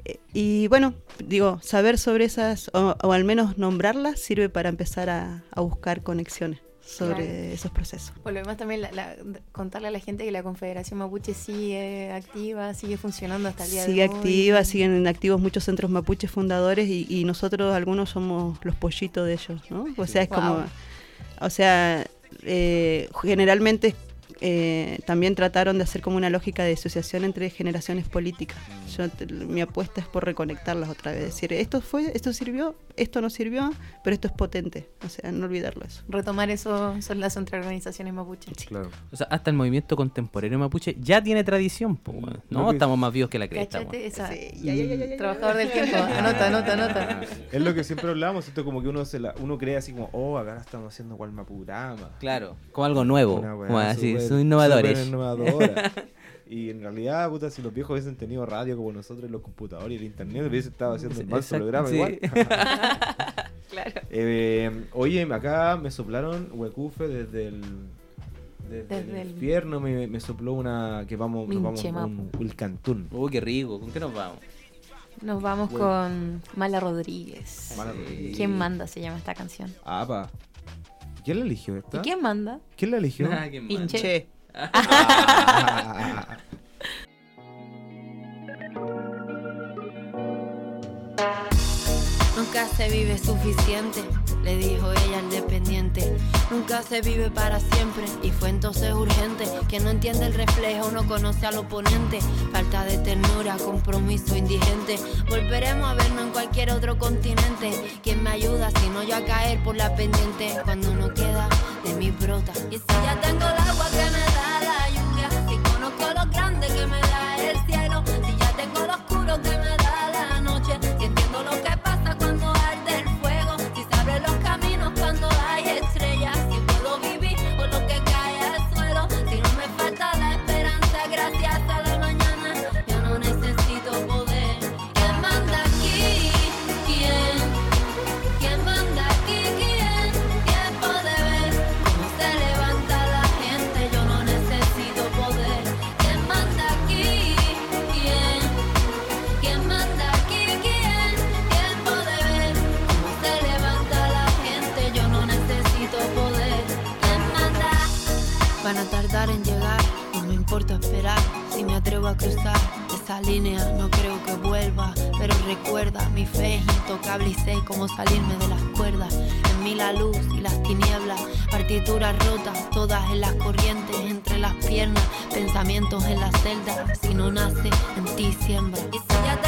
Eh, y bueno, digo, saber sobre esas, o, o al menos nombrarlas, sirve para empezar a, a buscar conexiones sobre Claro. esos procesos. Demás, también la- contarle a la gente que la Confederación Mapuche sigue activa, sigue funcionando hasta el día Sigue de hoy. activa, siguen activos muchos centros mapuches fundadores y, y nosotros algunos somos los pollitos de ellos, ¿no? O sea, es Wow. como, o sea, eh, generalmente eh, también trataron de hacer como una lógica de asociación entre generaciones políticas. Yo te- mi apuesta es por reconectarlas otra vez, decir, esto fue, esto sirvió, esto no sirvió, pero esto es potente, o sea, no olvidarlo eso. Retomar eso, esos lazos entre organizaciones mapuche. Claro. O sea, hasta el movimiento contemporáneo mapuche ya tiene tradición, po, ¿no? Estamos más vivos que la cresta. Esa, Sí, ya, ya, ya, ya, ya, trabajador del tiempo, anota, anota, anota. [laughs] Es lo que siempre hablamos, esto como que uno se la, uno cree así como, oh, acá estamos haciendo Gualmapurama. Claro, como algo nuevo. Una weá como así, son innovadores. innovadora. [laughs] y en realidad, puta, si los viejos hubiesen tenido radio como nosotros, los computadores y el internet, hubiesen estado haciendo el Exacto, programa sí. igual. [laughs] Claro. Eh, oye, acá me soplaron huecufe desde el. Desde, Desde el el- infierno me, me sopló una que vamos, nos vamos un, un cantún. Uy, qué rico. ¿Con qué nos vamos? Nos vamos Bueno. con Mala Rodríguez. Mala Rodríguez. ¿Quién manda se llama esta canción? Ah, pa. ¿Quién la eligió esta? ¿Y quién manda? ¿Quién la eligió? [laughs] ¿quién manda? Pinche. Che, [laughs] Ah, Nunca se vive suficiente, le dijo ella al dependiente. Nunca se vive para siempre y fue entonces urgente. Quien no entiende el reflejo no conoce al oponente. Falta de ternura, compromiso indigente. Volveremos a vernos en cualquier otro continente. ¿Quién me ayuda si no yo a caer por la pendiente? Cuando no queda de mi brota. Y si ya tengo el agua esperar. Si me atrevo a cruzar esa línea, no creo que vuelva. Pero recuerda, mi fe es intocable y sé cómo salirme de las cuerdas. En mí la luz y las tinieblas, partituras rotas, todas en las corrientes, entre las piernas, pensamientos en la celda. Si no nace, en ti siembra. Si ya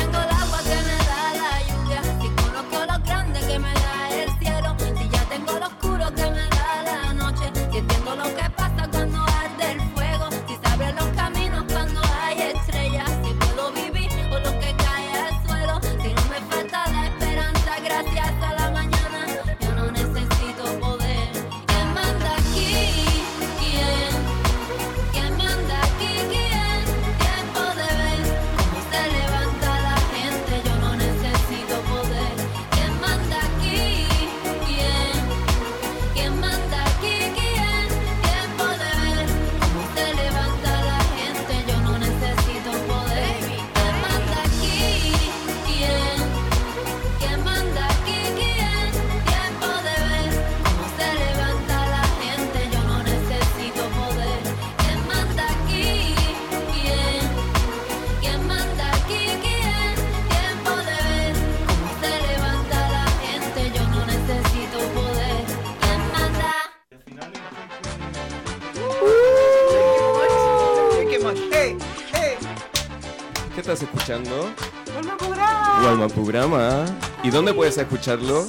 Programa. ¿Y dónde puedes escucharlo?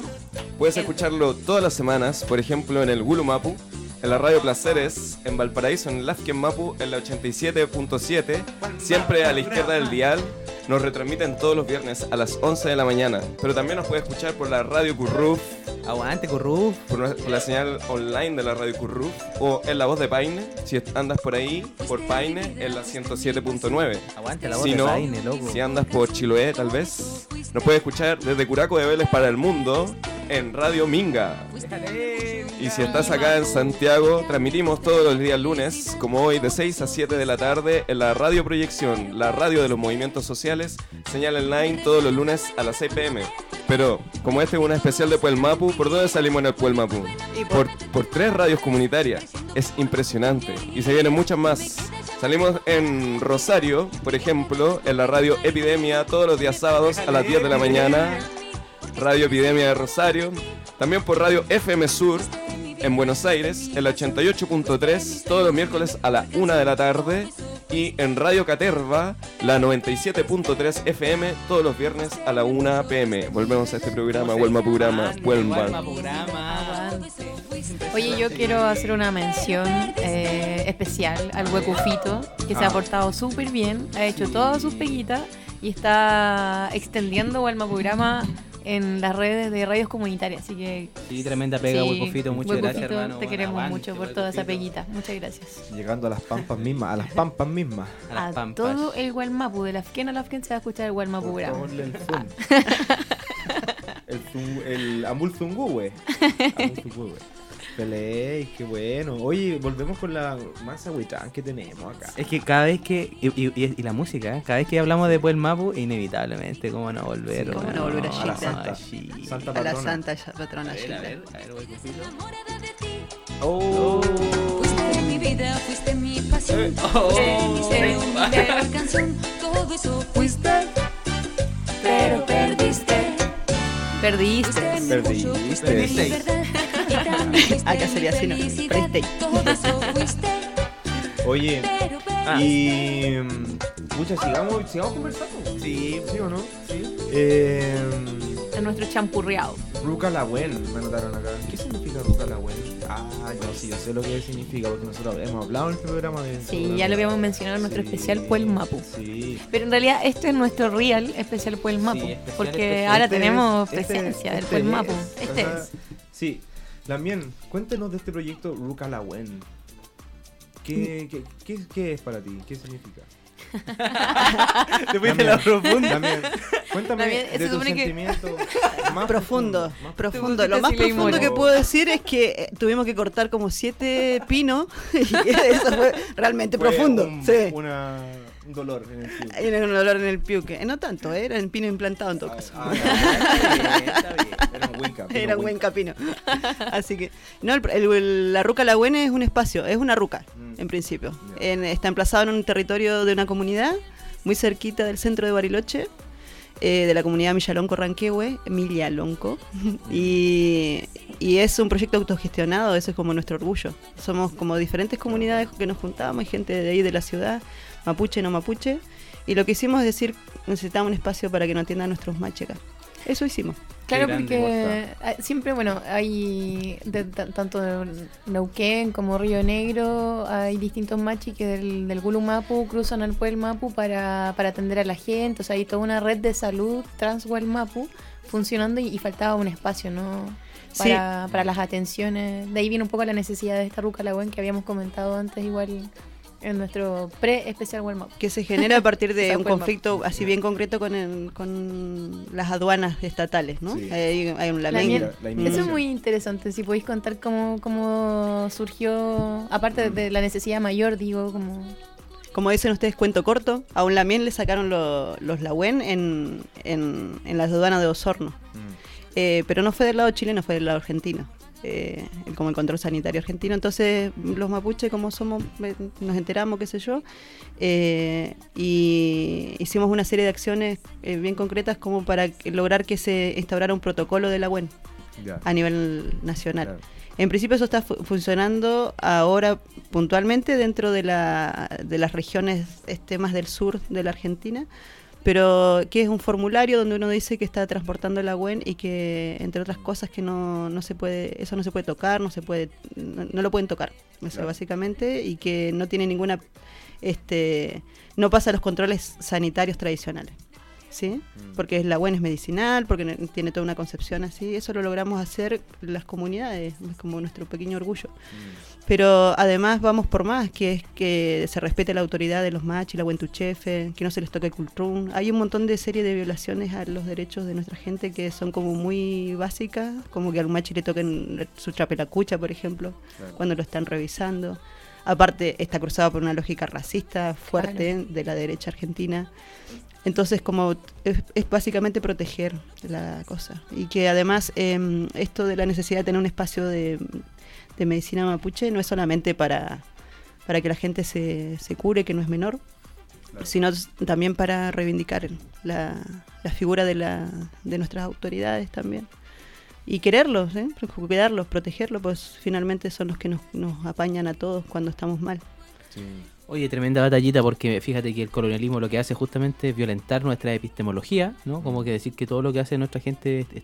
Puedes escucharlo todas las semanas, por ejemplo en el Gulumapu, en la Radio Placeres, en Valparaíso, en Lafken Mapu, en la 87.7, siempre a la izquierda del dial. Nos retransmiten todos los viernes a las 11 de la mañana. Pero también nos puedes escuchar por la Radio Curruf, Aguante, Curruf. por, por la señal online de la Radio Curruf, o en la voz de Paine, si andas por ahí, por Paine, en la 107.9. Aguante la voz Si de no, Paine, loco. si andas por Chiloé, tal vez, nos puedes escuchar desde Curaco de Vélez para el mundo en Radio Minga. Y si estás acá en Santiago, transmitimos todos los días lunes, como hoy, de 6 a 7 de la tarde, en la Radio Proyección, la radio de los movimientos sociales, señal online todos los lunes a las 6 pm. Pero, como este es una especial de Puelmapu, ¿por dónde salimos en el Puelmapu? Por, por tres radios comunitarias. Es impresionante. Y se vienen muchas más. Salimos en Rosario, por ejemplo, en la radio Epidemia todos los días sábados a las 10 de la mañana. Radio Epidemia de Rosario. También por Radio FM Sur en Buenos Aires, en la 88.3 todos los miércoles a la 1 de la tarde. Y en Radio Caterva, la 97.3 FM todos los viernes a la 1 pm. Volvemos a este programa, Huelma Programa, Huelma. Oye, yo quiero hacer una mención eh, especial al Huecufito, que se ha portado súper bien, ha hecho todas sus peguitas y está extendiendo el programa en las redes de radios comunitarias. Así que, Sí, tremenda pega, sí, Huecufito. Muchas gracias, hermano. Te queremos mucho por toda esa peguita. Muchas gracias. Llegando a las pampas mismas, a las pampas mismas. A las A pampas. todo el Gualmapu, de la Afken a la Afken se va a escuchar el Gualmapu Por programa. favor, [laughs] el zoom. el, zoom, el Amul. Amul Zungüe. Pelé, qué bueno. Oye, volvemos con la masa huitrán que tenemos acá. Es que cada vez que. Y, y- y- y la música, ¿eh? cada vez que hablamos de Puel Mapu, inevitablemente, ¿cómo no volver? Sí, cómo weón? no volver a a la santa. Santa A la patrona. santa patrona A ver, a ver, a ver, Huecufito. Oh. Fuiste mi vida, fuiste mi pasión, Eh, fuiste mi oh, ser, sí. mi mejor canción, todo eso fuiste, pero perdiste. Perdiste. Fuiste Perdiste. fuiste Perdiste. [laughs] Acá sería así, ¿no? [laughs] Oye, Ah. y. Muchas, sigamos, sigamos conversando. Sí, ¿Sí o no? Sí. Eh, En nuestro champurreado. Ruca Lagüen, me anotaron acá. ¿Qué significa Ruca Lagüen? Ah, no, sí, yo sé lo que significa, porque nosotros hemos hablado en el programa de. Sí, ya lo habíamos mencionado en nuestro Sí, especial Puel Mapu. Sí. Pero en realidad este es nuestro real especial Puel Mapu. Sí, especial, porque especial. ahora Este tenemos es- este- presencia del este Puel Mapu. es, Este ajá. es. Sí, también, cuéntenos de este proyecto Ruca Lagüen. ¿Qué, qué, qué, qué es para ti? ¿Qué significa? [laughs] Te fuiste a la profunda. También, cuéntame También, de tu que- sentimiento [laughs] más Profundo, más profundo. Lo más profundo que puedo decir es que eh, tuvimos que cortar como siete pinos [laughs] y eso fue realmente Fue profundo. un- sí. Una, un dolor en el pie. Era un olor en el piuque. Eh, No tanto, eh, era en pino implantado en todo caso. Ah, está bien, está bien. Era un Winca. pino Era un buen capino. [laughs] Así que, no, el- el- la ruca Lagüene es un espacio, es una ruca, Mm. en principio. En- está emplazado en un territorio de una comunidad, muy cerquita del centro de Bariloche, eh, de la comunidad Millalonco Ranquehue, Millalonco. y, y es un proyecto autogestionado, eso es como nuestro orgullo. Somos como diferentes comunidades que nos juntamos, hay gente de ahí de la ciudad, mapuche, no mapuche. Y lo que hicimos es decir, necesitamos un espacio para que nos atiendan nuestros machecas. Eso hicimos. Claro, porque ah, siempre, bueno, hay de- ta- tanto en Neuquén como Río Negro, hay distintos machis que del, del Gulu Mapu cruzan al Pueblo Mapu para, para atender a la gente. O sea, hay toda una red de salud Transwell Mapu funcionando y, y faltaba un espacio, ¿no? Sí. Para, para las atenciones. De ahí viene un poco la necesidad de esta Ruca Lagüen que habíamos comentado antes, igual en nuestro pre-especial Mapu. que se genera a partir [laughs] de un conflicto así bien concreto con, el- con las aduanas estatales, ¿no? Sí. Hay, hay un La lamento. La- la Eso es muy interesante, si podéis contar cómo, cómo surgió, aparte de la necesidad mayor, digo, como... Como dicen ustedes, cuento corto. A un lamien le sacaron lo- los Lagüen en, en, en la aduana de Osorno. Mm. Eh, pero no fue del lado chileno, fue del lado argentino. Eh, como el control sanitario argentino. Entonces, los mapuches, como somos, eh, nos enteramos, qué sé yo, eh, y hicimos una serie de acciones eh, bien concretas como para lograr que se instaurara un protocolo de la UEN a nivel nacional. En principio eso está fu- funcionando ahora puntualmente dentro de, la, de las regiones este, más del sur de la Argentina, pero que es un formulario donde uno dice que está transportando la WEN y que, entre otras cosas, que no, no se puede, eso no se puede tocar, no se puede, no, no lo pueden tocar, eso Claro. básicamente, y que no tiene ninguna, este, no pasa los controles sanitarios tradicionales. ¿Sí? Mm. Porque la WEN es medicinal, porque ne- tiene toda una concepción así. Eso lo logramos hacer las comunidades, es como nuestro pequeño orgullo. Mm. Pero además vamos por más, que es que se respete la autoridad de los machis, la Wentuchefe, que no se les toque el cultrún. Hay un montón de serie de violaciones a los derechos de nuestra gente que son como muy básicas, como que al machi le toquen su chapelacucha, por ejemplo, Claro. cuando lo están revisando. Aparte, está cruzado por una lógica racista fuerte de la derecha argentina. Entonces, como es, es básicamente proteger la cosa. Y que además em, esto de la necesidad de tener un espacio de, de medicina mapuche no es solamente para, para que la gente se, se cure, que no es menor, Claro. sino también para reivindicar la, la figura de, la, de nuestras autoridades también. Y quererlos, ¿eh? cuidarlos, protegerlos, pues finalmente son los que nos, nos apañan a todos cuando estamos mal. Sí. Oye, tremenda batallita porque fíjate que el colonialismo lo que hace justamente es violentar nuestra epistemología, ¿no? Como que decir que todo lo que hace nuestra gente es,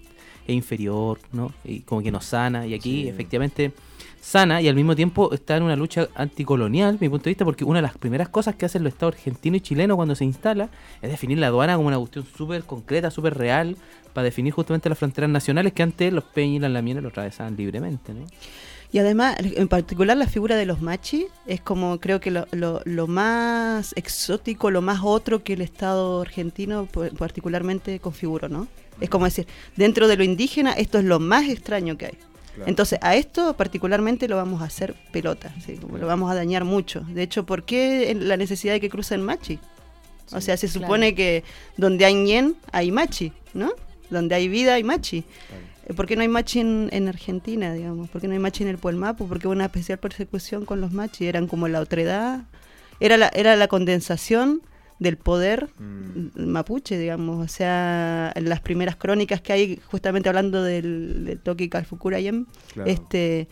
es- inferior, ¿no? Y como que nos sana. Y aquí Sí. efectivamente sana y al mismo tiempo está en una lucha anticolonial, mi punto de vista, porque una de las primeras cosas que hacen los estados argentino y chileno cuando se instala es definir la aduana como una cuestión súper concreta, súper real, para definir justamente las fronteras nacionales que antes los peñas y las lamienas lo atravesaban libremente, ¿no? Y además, en particular la figura de los machi es como creo que lo, lo- lo más exótico, lo más otro que el Estado argentino p- particularmente configuró, ¿no? Es como decir, dentro de lo indígena esto es lo más extraño que hay. Claro. Entonces, a esto particularmente lo vamos a hacer pelota, ¿sí? Como lo vamos a dañar mucho. De hecho, ¿por qué la necesidad de que crucen machi? O sea, se Claro. supone que donde hay ñen, hay machi, ¿no? Donde hay vida, hay machi. Claro. ¿Por qué no hay machi en, en Argentina, digamos? ¿Por qué no hay machi en el Puelmapu? Porque hubo una especial persecución con los machi. Eran como la otredad. Era la, era la condensación del poder Mm. mapuche, digamos. O sea, en las primeras crónicas que hay, justamente hablando del, del Toki Calfucurayem, Claro. este,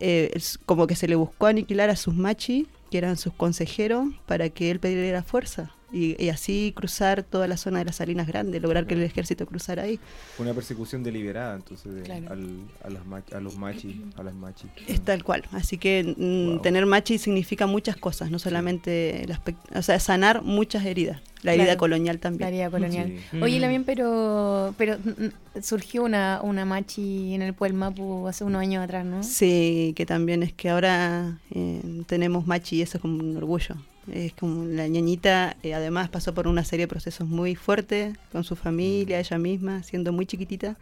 eh, es como que se le buscó aniquilar a sus machi, que eran sus consejeros, para que él perdiera fuerza. Y, y así cruzar toda la zona de las Salinas Grandes, lograr que el ejército cruzara ahí. Fue una persecución deliberada, entonces, de- Claro. al- a, las mach- a los machis, a las machis. Es tal cual. Así que mm, Wow. tener machi significa muchas cosas, no solamente el aspecto, o sea, sanar muchas heridas. La herida Claro. colonial La también. herida colonial. Sí. Oye, Mm. también, pero, pero mm, surgió una, una machi en el Pueblo Mapu hace unos años atrás, ¿no? Sí, que también es que ahora eh, tenemos machi y eso es como un orgullo. Es como la ñañita, eh, además pasó por una serie de procesos muy fuertes con su familia, ella misma, siendo muy chiquitita.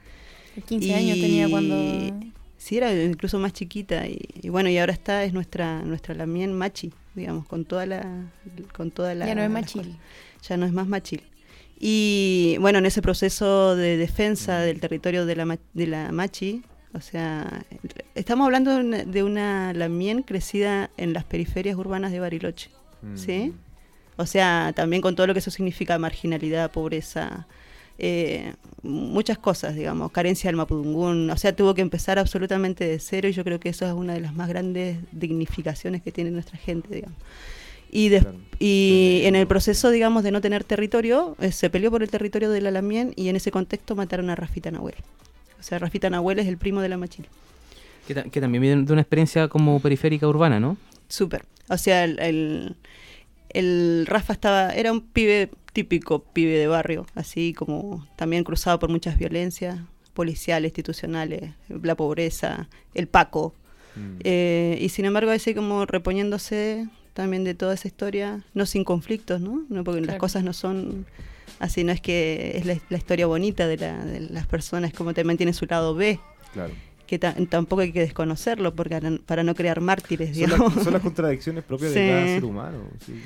15 años tenía cuando... Sí, era incluso más chiquita. Y, y bueno, y ahora está, es nuestra, nuestra Lamien Machi. digamos, con toda la... Con toda la Ya no es machil. Ya no es más machil. Y bueno, en ese proceso de defensa del territorio de la, de la Machi, o sea, estamos hablando de una, de una Lamien crecida en las periferias urbanas de Bariloche, Mm. ¿sí? O sea, también con todo lo que eso significa, marginalidad, pobreza, eh, muchas cosas, digamos, carencia del mapudungún, o sea, tuvo que empezar absolutamente de cero y yo creo que eso es una de las más grandes dignificaciones que tiene nuestra gente, digamos. Y, Claro. y en el proceso, digamos, de no tener territorio, eh, se peleó por el territorio de la Lamien y en ese contexto mataron a Rafita Nahuel. O sea, Rafita Nahuel es el primo de la Machil. Que, ta- que también viene de una experiencia como periférica urbana, ¿no? Súper. O sea, el, el, el Rafa estaba, era un pibe típico, pibe de barrio, así como también cruzado por muchas violencias policiales, institucionales, la pobreza, el Paco. Mm. Eh, y sin embargo, así como reponiéndose también de toda esa historia, no sin conflictos, ¿no? no porque las cosas no son así, no es que es la, la historia bonita de, la- de las personas, como también tiene su lado B, Claro. Que ta- tampoco hay que desconocerlo porque para, no crear mártires, Son, digamos. las, son las contradicciones propias Sí. de cada ser humano. sí.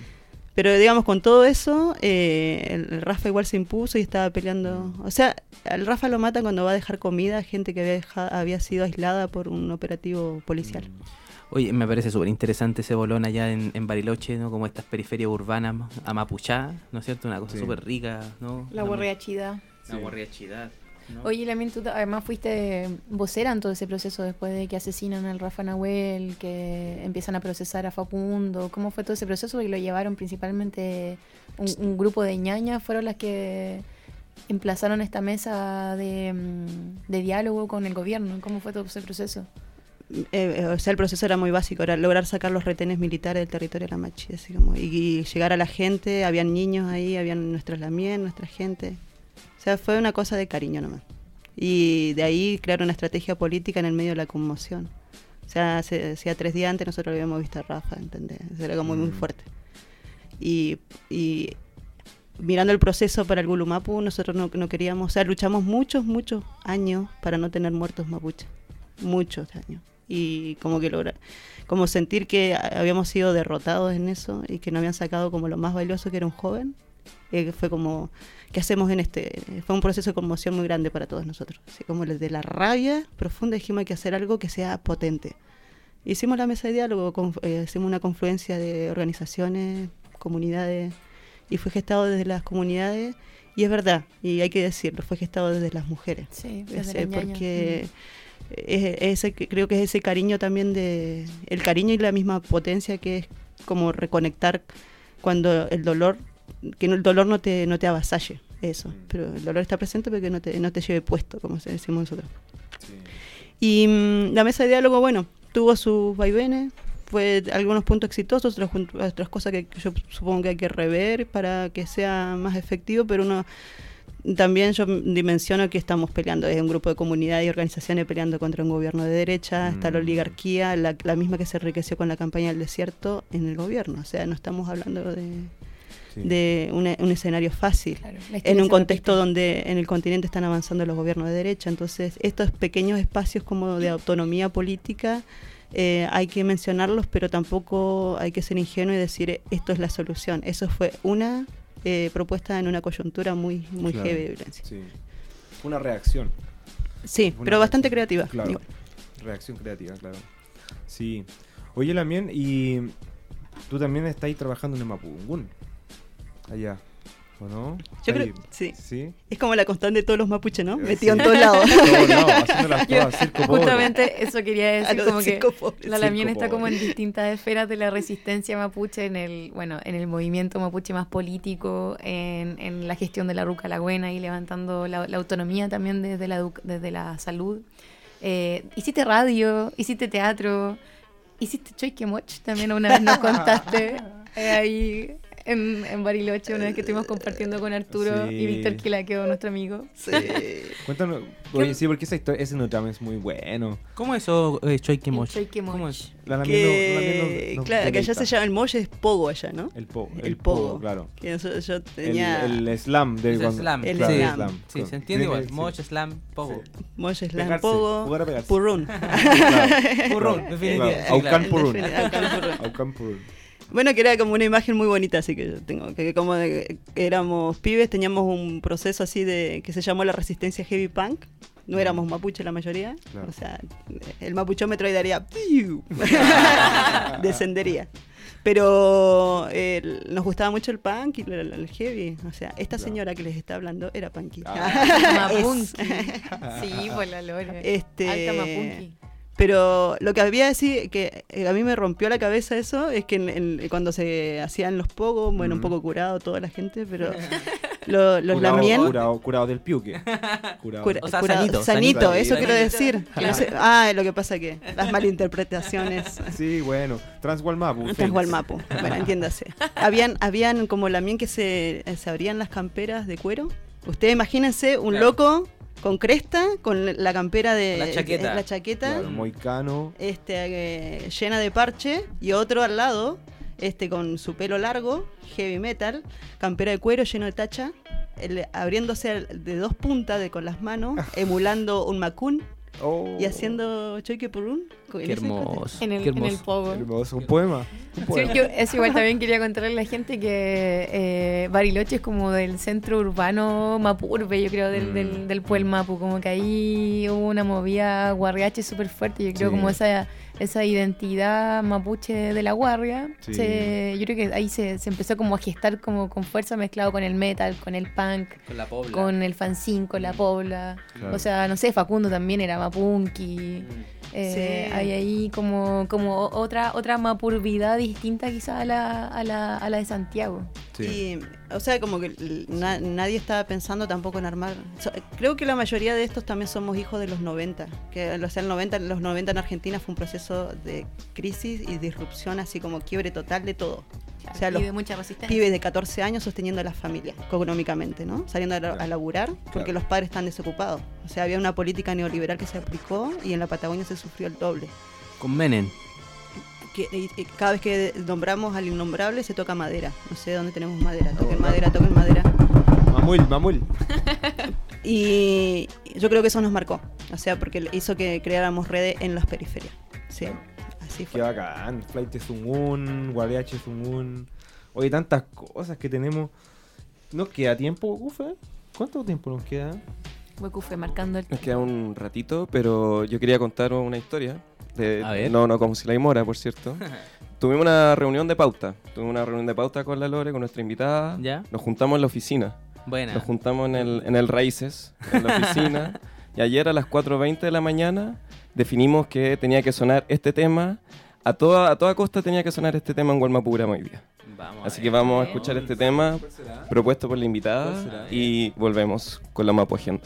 Pero digamos, con todo eso, eh, el, el Rafa igual se impuso y estaba peleando. O sea, al Rafa lo matan cuando va a dejar comida a gente que había, deja- había sido aislada por un operativo policial. Mm. Oye, me parece súper interesante ese bolón allá en, en Bariloche, ¿no? Como estas periferias urbanas, a Mapuchá, ¿no es cierto? Una cosa Sí. súper rica, ¿no? La Una- borrachida. Una Sí. Oye, también tú además fuiste vocera en todo ese proceso después de que asesinan al Rafa Nahuel, que empiezan a procesar a Facundo. ¿Cómo fue todo ese proceso? Porque lo llevaron principalmente un, un grupo de ñañas, fueron las que emplazaron esta mesa de, mm, de diálogo con el gobierno. ¿Cómo fue todo ese proceso? Eh, eh, o sea, el proceso era muy básico, era lograr sacar los retenes militares del territorio de la Machi, así como, y, y llegar a la gente, habían niños ahí, habían nuestras lamien, nuestra gente. O sea, fue una cosa de cariño nomás. Y de ahí crear una estrategia política en el medio de la conmoción. O sea, hacía tres días antes nosotros lo habíamos visto a Rafa, ¿entendés? Era como muy, muy Mm. fuerte. Y, y mirando el proceso para el Gulumapu, nosotros no, no queríamos, o sea, luchamos muchos, muchos años para no tener muertos mapuches. Muchos años. Y como que logra, como sentir que habíamos sido derrotados en eso y que no habían sacado como lo más valioso que era un joven, eh, fue como, ¿qué hacemos en este? Fue un proceso de conmoción muy grande para todos nosotros. Así como de la rabia profunda dijimos hay que hacer algo que sea potente. Hicimos la mesa de diálogo, con- eh, hicimos una confluencia de organizaciones, comunidades, y fue gestado desde las comunidades, y es verdad, y hay que decirlo, fue gestado desde las mujeres. Sí, desde ñaña. porque es- ese, creo que es ese cariño también de el cariño y la misma potencia que es como reconectar cuando el dolor que el dolor no te no te avasalle eso pero el dolor está presente pero que no te, no te lleve puesto como se decimos nosotros y mm, la mesa de diálogo bueno tuvo sus vaivenes fue algunos puntos exitosos otras otras cosas que yo supongo que hay que rever para que sea más efectivo pero uno también yo dimensiono que estamos peleando, es un grupo de comunidades y organizaciones peleando contra un gobierno de derecha, está la Mm. oligarquía, la, la misma que se enriqueció con la campaña del desierto en el gobierno. O sea, no estamos hablando de, Sí. de un, un escenario fácil. Claro, En un contexto donde en el continente están avanzando los gobiernos de derecha, entonces estos pequeños espacios como de autonomía política eh, hay que mencionarlos, pero tampoco hay que ser ingenuo y decir eh, esto es la solución. Eso fue una eh, propuesta en una coyuntura muy muy Claro. heavy de violencia. Sí. Una reacción. Sí, Una pero bastante creativa. Claro. igual. Reacción creativa, claro. Sí. Oye, Lamien, y tú también estás ahí trabajando en el Mapudungún. Allá. ¿O no? Yo creo, sí. Sí. Es como la constante de todos los mapuches, ¿no? Metido sí. en todos lados. Todos lados, todas, circo pobre. Justamente eso quería decir, como que la Lamien está como en distintas esferas de la resistencia mapuche, en el, bueno, en el movimiento mapuche más político, en, en la gestión de la Ruca La Buena y levantando la, la autonomía también desde la, desde la salud. Eh, hiciste radio, hiciste teatro, hiciste Choiquemoch, también una vez nos [laughs] contaste eh, ahí en, en Bariloche, una vez que estuvimos compartiendo con Arturo Sí. y Víctor Quilaqueo, nuestro amigo. Sí. [laughs] Cuéntanos. Oye, sí, porque esa historia, ese notame es muy bueno. ¿Cómo es eso, eh, Choiquemoch? El Choiquemoch. ¿Cómo es? La no- Que, nos- nos claro, que allá se llama el molle es pogo allá, ¿no? El pogo. El pogo. claro. Que eso- yo El, tenía el slam de Es cuando- slam. El claro, slam. Sí, Con- se entiende igual. sí. Moch, slam, pogo. molle slam Pegarse, pogo, jugar a pegarse. purrún. [laughs] Claro. Definitivamente. Sí. Aucán Purrún. Aucán Purrún. Bueno, que era como una imagen muy bonita, así que yo tengo que como de- que éramos pibes, teníamos un proceso así de que se llamó la resistencia heavy punk. No éramos mapuche la mayoría, Claro. o sea, el mapuchómetro ahí daría ¡piu! [laughs] descendería. Pero eh, nos gustaba mucho el punk y el, el- el heavy. O sea, esta señora que les está hablando era punky. [laughs] Mapunky. Sí, por la lore. Este, Alta Mapunky. Pero lo que había decir que eh, a mí me rompió la cabeza eso es que en- en- cuando se hacían los pogos, bueno, un Mm. poco curado toda la gente, pero [laughs] lo- los Curado- lamien. Curado, curado del piuque. [laughs] Curado. cura- O sea, curado- sanito, sanito, sanito. eso quiero decir. [laughs] Claro. No sé- ah, lo que pasa que las malinterpretaciones. Sí, bueno. Transwalmapu. Tras Gualmapu, bueno, entiéndase. Habían, habían como lamien que se, se abrían las camperas de cuero. Ustedes imagínense un Claro. loco con cresta, con la campera de La chaqueta. la chaqueta Claro, moicano. este, eh, llena de parche y otro al lado, este con su pelo largo, heavy metal, campera de cuero lleno de tacha, el- abriéndose de dos puntas de, con las manos, [laughs] emulando un macún Oh, y haciendo choque por un. Qué hermoso. En el, qué en el hermoso. pogo. Hermoso. Un poema. Un Sí, poema. yo eso igual también quería contarle a la gente que eh, Bariloche es como del centro urbano mapurbe, yo creo, del, Mm. del, del Puel Mapu, como que ahí hubo una movida guarriache súper fuerte, yo creo Sí. como esa, esa identidad mapuche de la guardia, Sí. se- yo creo que ahí se, se empezó como a gestar como con fuerza mezclado con el metal, con el punk, Con la pobla. con el fanzine, con la pobla, Claro. o sea, no sé, Facundo también era mapunky. Mm. Eh, Sí. Hay ahí como, como otra otra mapurvidad distinta quizá a la, a la, a la de Santiago. Sí. Y, o sea, como que na- nadie estaba pensando tampoco en armar. so- creo que la mayoría de estos también somos hijos de los 90. Que, o sea, el 90, los 90 en Argentina fue un proceso de crisis y disrupción, así como quiebre total de todo. O sea, los de mucha resistencia. pibes de 14 años sosteniendo a la familia económicamente, ¿no? Saliendo a, a laburar porque Claro. los padres están desocupados. O sea, había una política neoliberal que se aplicó y en la Patagonia se sufrió el doble. Con Menem. Que- y- y cada vez que nombramos al innombrable se toca madera. No sé dónde tenemos madera. Toquen madera, toquen madera. Mamul, mamul. Y yo creo que eso nos marcó. O sea, porque hizo que creáramos redes en las periferias. Sí, así Qué fue. bacán. Flight es un un, Guariache es un un. Oye, tantas cosas que tenemos. ¿Nos queda tiempo, Ufe? ¿Cuánto tiempo nos queda? Huecufe marcando el Nos queda un ratito, pero yo quería contar una historia. De, A ver. No, no como si la Mora, por cierto. [laughs] Tuvimos una reunión de pauta. Tuvimos una reunión de pauta con la Lore, con nuestra invitada. ¿Ya? Nos juntamos en la oficina. Buena. Nos juntamos en el, en el Raíces, en la oficina. [laughs] y ayer a las 4.20 de la mañana definimos que tenía que sonar este tema. A toda, a toda costa tenía que sonar este tema en Gualmapura hoy día. Vamos. Así que vamos a escuchar este tema propuesto por la invitada y volvemos con la Mapu Agenda.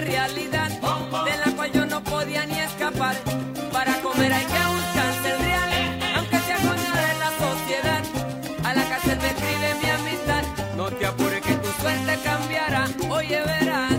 De la cual yo no podía ni escapar. Para comer hay que buscarse el real, aunque sea coño de la sociedad. A la cárcel me escribe mi amistad, no te apures que tu suerte cambiará, oye verás.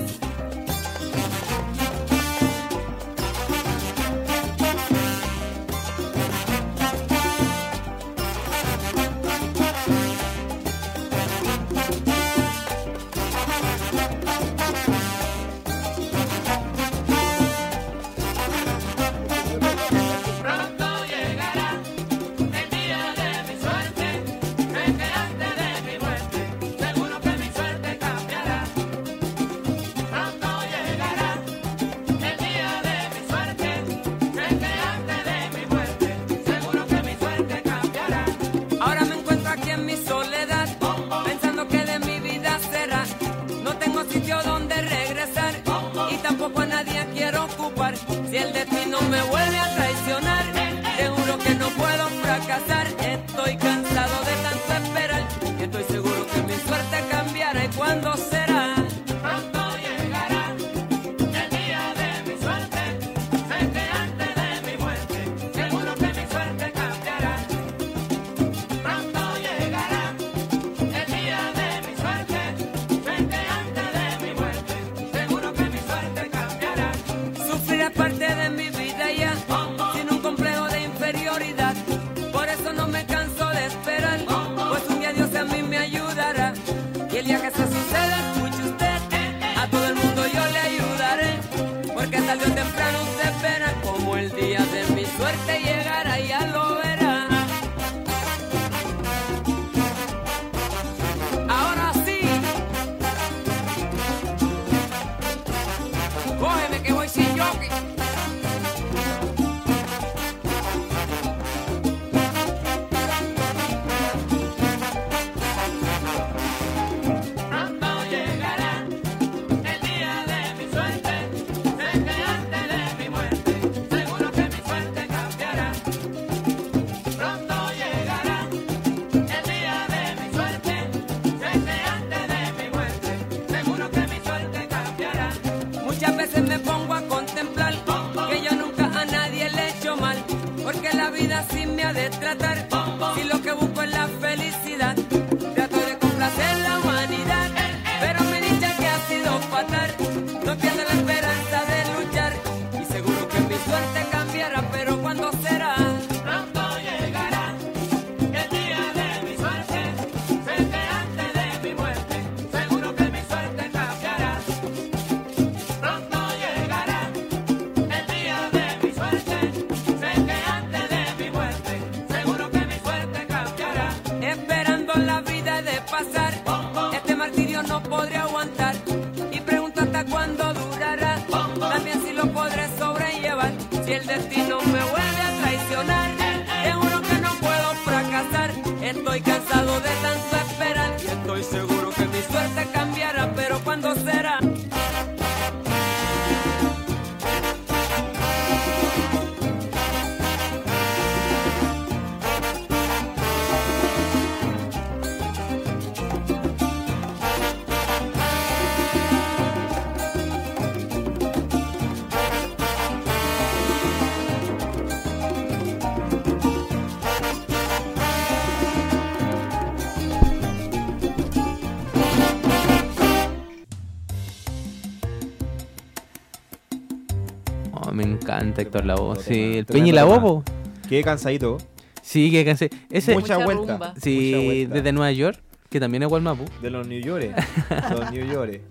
Encanta Héctor Lavoe. Sí, el Peña y la tema. Bobo. Qué cansadito. Sí, que cansé. Ese, Mucha, Mucha vuelta. rumba. sí, mucha vuelta. desde Nueva York, que también es Gualmapu. De los New York. [laughs] los New York.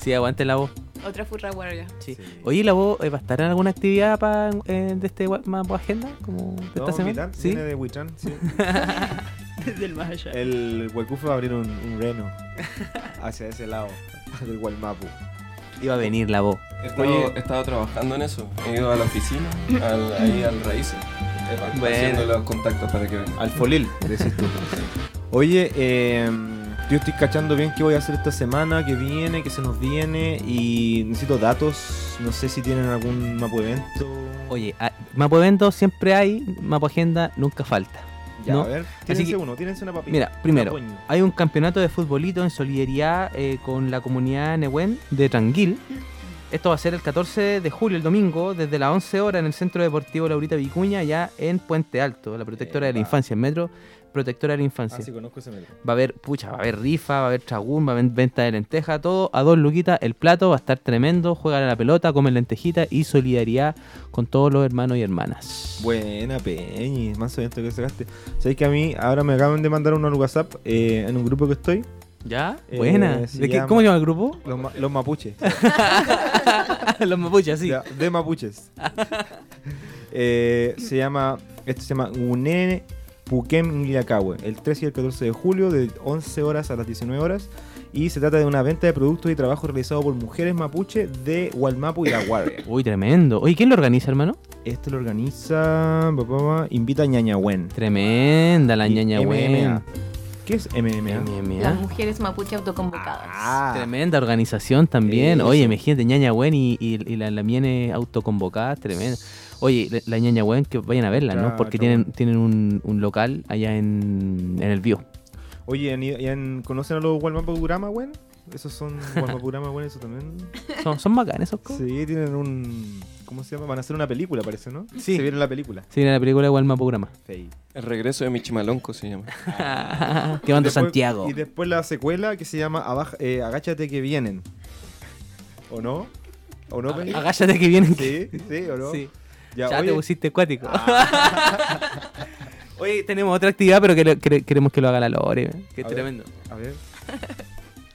Sí, aguante la voz. Otra furra huarga. Sí. Sí. Oye, ¿la voz eh, va a estar en alguna actividad pa, eh, de este Gualmapu Agenda? Como de esta No, semana? Milán, Sí. viene de Huitrán, sí. [laughs] Desde el más allá. El Huaycufe va a abrir un, un reno hacia ese lado del Gualmapu. Iba a venir la voz. He estado, Oye. he estado trabajando en eso. He ido a la oficina, al, ahí al Raíces. Bueno. Haciendo los contactos para que vengan. Al Folil, decís tú. Oye, eh, yo estoy cachando bien qué voy a hacer esta semana, que viene, que se nos viene y necesito datos. No sé si tienen algún mapo evento. Oye, a- Mapo Evento siempre hay, Mapo Agenda nunca falta. Ya, ¿no? a ver, tírense que- uno, tírense una papita. Mira, primero, hay un campeonato de futbolito en solidaridad eh, con la comunidad Nehuen de Tranquil. Esto va a ser el 14 de julio, el domingo, desde las 11 horas en el Centro Deportivo Laurita Vicuña, ya en Puente Alto, la protectora de la infancia, el metro protectora de la Ah, infancia. sí, conozco ese metro. Va a haber, pucha, va a haber rifa, va a haber tragún, va a haber venta de lenteja, todo a dos luquitas. El plato va a estar tremendo, juegan a la pelota, comen lentejita y solidaridad con todos los hermanos y hermanas. Buena Peñi, más evento que sacaste. Sabéis que a mí ahora me acaban de mandar uno al WhatsApp eh, en un grupo que estoy. ¿Ya? Eh, Buena. ¿De qué- llama- ¿Cómo se llama el grupo? Los, ma- los mapuches. [laughs] los mapuches, sí. Ya, de mapuches. [laughs] Eh, se llama, esto se llama Unene Puquem Ngilacahue, el 13 y el 14 de julio, de 11 horas a las 19 horas. Y se trata de una venta de productos y trabajo realizado por mujeres mapuche de Walmapu y La Guardia. [coughs] Uy, tremendo. Oye, ¿quién lo organiza, hermano? Esto lo organiza, pa, pa, pa, invita a Ñañahuen. Tremenda la Y ñaña MMA. buena. ¿Qué es MMA? MMA. Las mujeres mapuche autoconvocadas. Ah, Tremenda organización también. Eso. Oye, imagínate, ñaña Wen y, y, y la, la Miene autoconvocada, tremenda. Oye, la, la ñaña Wen que vayan a verla, ¿no? Porque tienen, tienen un, un local allá en, en el Bio. Oye, ¿han ido- y han- ¿conocen a los Walmapurama, weón? Esos son Walmapurama, weón, eso también. Son, son bacanes esos cosas. Sí, tienen un. ¿Cómo se llama? Van a hacer una película, parece, ¿no? Sí. Se viene la película. Sí, en la película de Walma Programa. Sí. El regreso de Michimalonco se llama. que van de Santiago. Y después la secuela que se llama Abaja- eh, Agáchate que vienen. ¿O no? ¿O no? Agáchate que vienen. Sí, sí, ¿o no? Sí. Ya, Ya, te pusiste acuático. [laughs] Oye, tenemos otra actividad, pero que- que- queremos que lo haga la Lore. Que es A ver. tremendo. a ver. [laughs]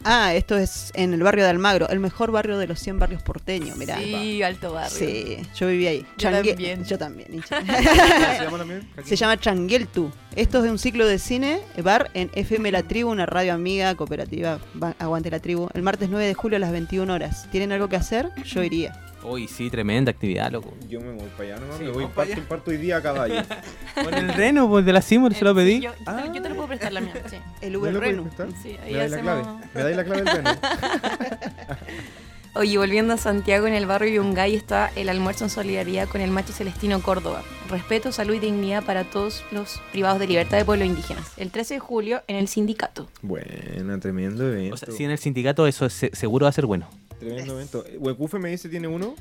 Ah, esto es en el barrio de Almagro, el mejor barrio de los 100 barrios porteños, mirá. Sí, alto barrio. Sí, yo viví ahí. Yo Changue- también. Yo también. hincha. [laughs] ¿Cómo se llama también? Se llama Changueltu. Esto es un ciclo de cine, bar en FM La Tribu, una radio amiga, cooperativa, va- aguante la tribu, el martes 9 de julio a las 21 horas. ¿Tienen algo que hacer? Yo iría. Uy, sí, tremenda actividad, loco. Yo me voy para allá, ¿no? Sí, me voy vamos pa' parto, parto hoy día a caballo. [laughs] Con el reno, pues de la Simur se lo pedí. Yo, yo te- yo te lo puedo prestar la mía, sí. [laughs] El ¿Me Uber prestar? Sí, ahí ¿Me dais la clave? ¿Me dais la clave del reno? [laughs] Oye, volviendo a Santiago, en el barrio Yungay está el almuerzo en solidaridad con el Machi Celestino Córdoba. Respeto, salud y dignidad para todos los privados de libertad de pueblos indígenas. El 13 de julio en el sindicato. Buena, tremendo evento. O sea, si en el sindicato eso es- se- seguro va a ser bueno. Tremendo evento. Huecufe me dice tiene uno.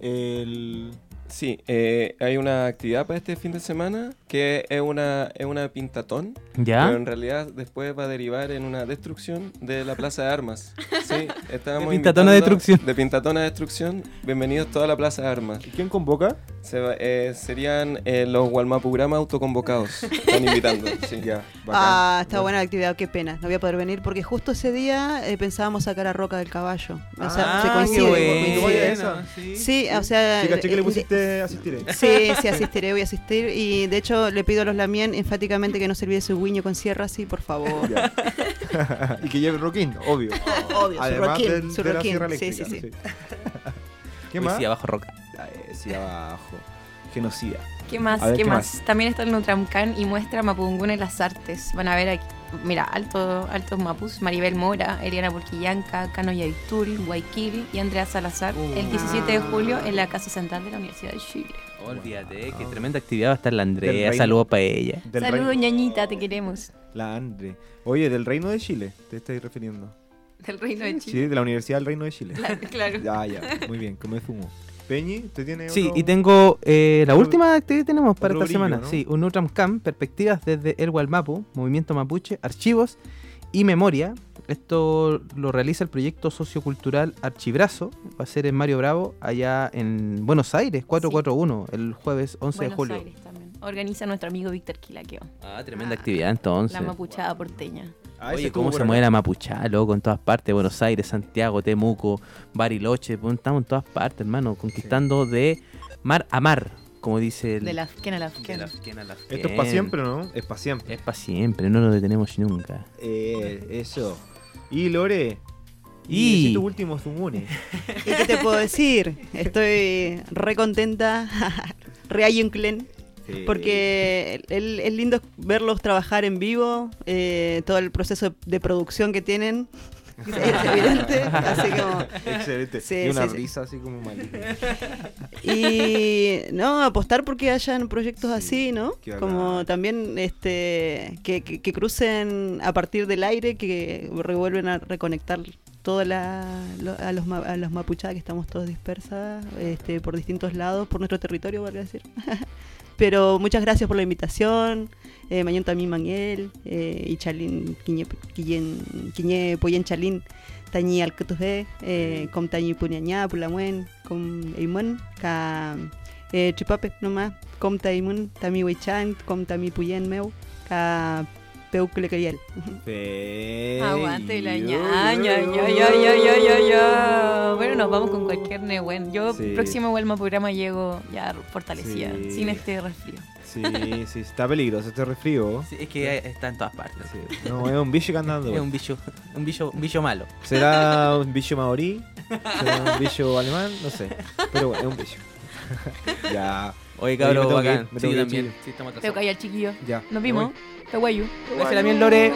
El. Sí, eh, hay una actividad para este fin de semana que es una, es una pintatón, ¿Ya? pero en realidad después va a derivar en una destrucción de la Plaza de Armas. Sí, [laughs] estábamos De pintatón a destrucción. De pintatón a destrucción. Bienvenidos toda la Plaza de Armas. ¿Y quién convoca? Se va- eh, serían eh, los Walmapurama autoconvocados. [laughs] Están invitando. Sí. Ya, bacán. Ah, está buena la actividad, qué pena. No voy a poder venir porque justo ese día eh, pensábamos sacar a Roca del Caballo. O sea, Ah, se qué coincide. bueno. coincide. Vaya esa. Sí, o sea. Sí, caché que le eh, pusiste asistir. ahí. Sí, sí, asistiré, voy a asistir. Y de hecho, le pido a los Lamien enfáticamente que no se olvide su guiño con sierra, sí, por favor. Ya. [laughs] y que lleve roquín, obvio. Obvio, su Además roquín, del- su de la roquín. Sí, sí, sí. ¿Qué Uy, más? sí, abajo roca. Ah, eh, sí, abajo. Genocida. ¿Qué más? Ver, ¿Qué, ¿qué más? más? También está el Nutramcan y muestra Mapungún en las artes. Van a ver aquí, mira, alto, altos mapus, Maribel Mora, Eliana Burquillanca, Cano Yaitul, Guayquil y Andrea Salazar el 17 de julio en la Casa Central de la Universidad de Chile. Olvídate, qué tremenda actividad va a estar la Andrea. Saludos para ella. Saludos, ñañita, te queremos. La Andre. Oye, del Reino de Chile, te estáis refiriendo. Del Reino de Sí, Chile. de la Universidad del Reino de Chile. Claro, claro. [laughs] Ya, ya. Muy bien, como es humo. Peñi, ¿usted tiene Sí, otro? y tengo eh, la otro- última actividad que tenemos para esta brillo, semana. ¿no? Sí, un Nutram Camp, perspectivas desde el Walmapu, Movimiento Mapuche, Archivos y Memoria. Esto lo realiza el proyecto sociocultural Archibrazo. Va a ser en Mario Bravo, allá en Buenos Aires, 441, el jueves 11 de Buenos julio. Aires también. Organiza nuestro amigo Víctor Quilaqueo. Ah, tremenda actividad entonces. La mapuchada porteña. Ah, Oye, cómo se mueve la mapuchada, loco, en todas partes, Buenos Aires, Santiago, Temuco, Bariloche, pues, estamos en todas partes, hermano, conquistando de mar a mar, como dice el... De la Afkena a la la Esto es para siempre, ¿no? Es para siempre. Es para siempre, no lo detenemos nunca. Eh, eso. Y Lore. Y- Y tu último Zumune. ¿Y qué te puedo decir? Estoy re contenta, [laughs] re ayunclen, Sí. porque es lindo verlos trabajar en vivo, eh, todo el proceso de producción que tienen. [laughs] Es evidente, así como Excelente. Sí, y una sí, risa así como maligna. Y no, apostar porque hayan proyectos Sí, así, ¿no? Como también este que, que- que crucen a partir del aire, que revuelven a reconectar toda la, lo- a, los, a los mapuchadas que estamos todos dispersas este, por distintos lados, por nuestro territorio, valga decir. [laughs] Pero muchas gracias por la invitación. Eh, Mañón también Manuel eh, y Chalín Quiñe Poyen Chalín Tañi Alcatuje, eh, com Tañi Puñañá, Pulamuen, com Eimon, ka eh, Chipape nomás, com Taimun, Tami Weichan, com Tami Puyen Meu, ka Peuclecayel. Aguante la ñaña, ya, ya, ya, ya, ya, ya. Bueno, nos vamos con cualquier Nehuen. Yo, Sí. próximo Huelma programa, llego ya fortalecida, Sí. sin este resfrío. Sí, sí, está peligroso este resfrío. Sí, es que está en todas partes. Sí. No, es un bicho que anda dando. Es un bicho, un bicho, un bicho malo. ¿Será un bicho maorí? ¿Será un bicho alemán? No sé. Pero bueno, es un bicho. [laughs] ya. Oye, cabrón, bacán. Que ir, también. Sí, estamos al chiquillo. Nos vimos. Kawaii. Kawaii. Lore.